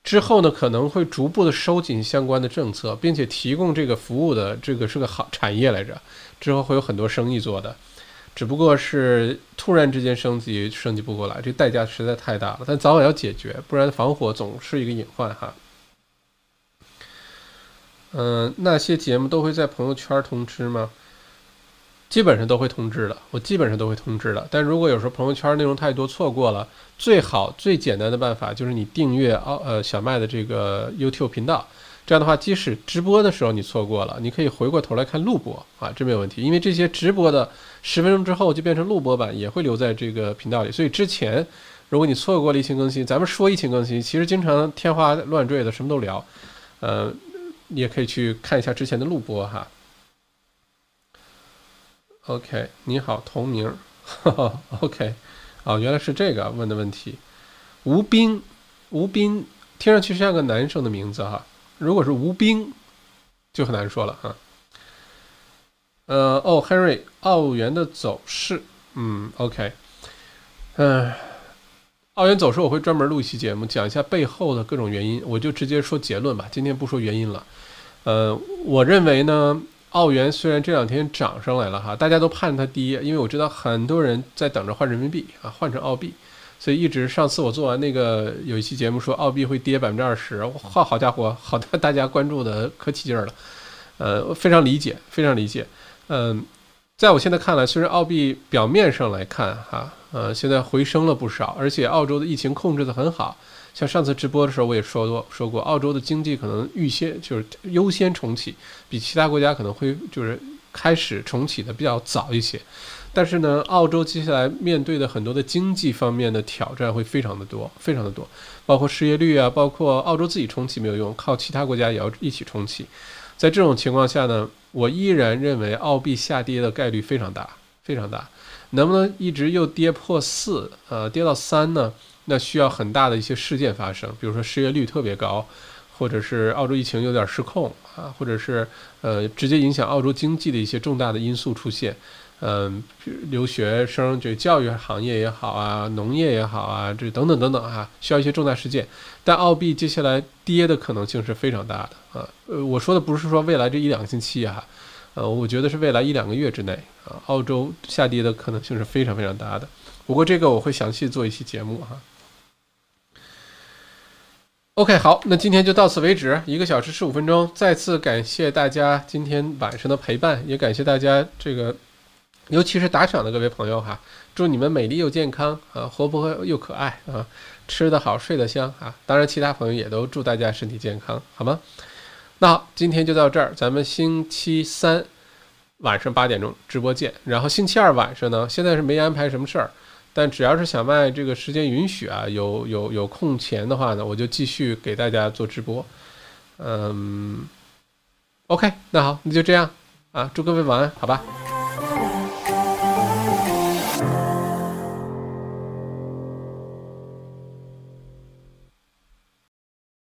之后呢，可能会逐步的收紧相关的政策，并且提供这个服务的这个是个好产业来着，之后会有很多生意做的，只不过是突然之间升级升级不过来，这代价实在太大了，但早晚要解决，不然防火总是一个隐患哈。嗯，那些节目都会在朋友圈通知吗？基本上都会通知的，我基本上都会通知的。但如果有时候朋友圈内容太多错过了，最好最简单的办法就是你订阅奥呃小麦的这个 YouTube 频道，这样的话，即使直播的时候你错过了，你可以回过头来看录播啊，这没有问题。因为这些直播的十分钟之后就变成录播版，也会留在这个频道里。所以之前如果你错过了疫情更新，咱们说疫情更新，其实经常天花乱坠的什么都聊，呃，你也可以去看一下之前的录播哈。OK，你好，同名。OK，哦，原来是这个问的问题。吴斌，吴斌，听上去像个男生的名字哈。如果是吴斌，就很难说了哈。呃，哦，Henry，澳元的走势，嗯，OK，嗯，澳元走势我会专门录一期节目，讲一下背后的各种原因。我就直接说结论吧，今天不说原因了。呃，我认为呢。澳元虽然这两天涨上来了哈，大家都盼它跌，因为我知道很多人在等着换人民币啊，换成澳币，所以一直上次我做完那个有一期节目说澳币会跌百分之二十，哇，好家伙，好的，大家关注的可起劲了，呃，非常理解，非常理解，嗯，在我现在看来，虽然澳币表面上来看哈，呃，现在回升了不少，而且澳洲的疫情控制的很好。像上次直播的时候，我也说过说过，澳洲的经济可能预先就是优先重启，比其他国家可能会就是开始重启的比较早一些。但是呢，澳洲接下来面对的很多的经济方面的挑战会非常的多，非常的多，包括失业率啊，包括澳洲自己重启没有用，靠其他国家也要一起重启。在这种情况下呢，我依然认为澳币下跌的概率非常大，非常大。能不能一直又跌破四，呃，跌到三呢？那需要很大的一些事件发生，比如说失业率特别高，或者是澳洲疫情有点失控啊，或者是呃直接影响澳洲经济的一些重大的因素出现，嗯，留学生这教育行业也好啊，农业也好啊，这等等等等啊，需要一些重大事件。但澳币接下来跌的可能性是非常大的啊，呃，我说的不是说未来这一两个星期啊，呃，我觉得是未来一两个月之内啊，澳洲下跌的可能性是非常非常大的。不过这个我会详细做一期节目哈。OK，好，那今天就到此为止，一个小时十五分钟。再次感谢大家今天晚上的陪伴，也感谢大家这个，尤其是打赏的各位朋友哈，祝你们美丽又健康啊，活泼又可爱啊，吃得好，睡得香啊。当然，其他朋友也都祝大家身体健康，好吗？那好，今天就到这儿，咱们星期三晚上八点钟直播见。然后星期二晚上呢，现在是没安排什么事儿。但只要是小麦这个时间允许啊，有有有空闲的话呢，我就继续给大家做直播。嗯，OK，那好，那就这样啊，祝各位晚安，好吧。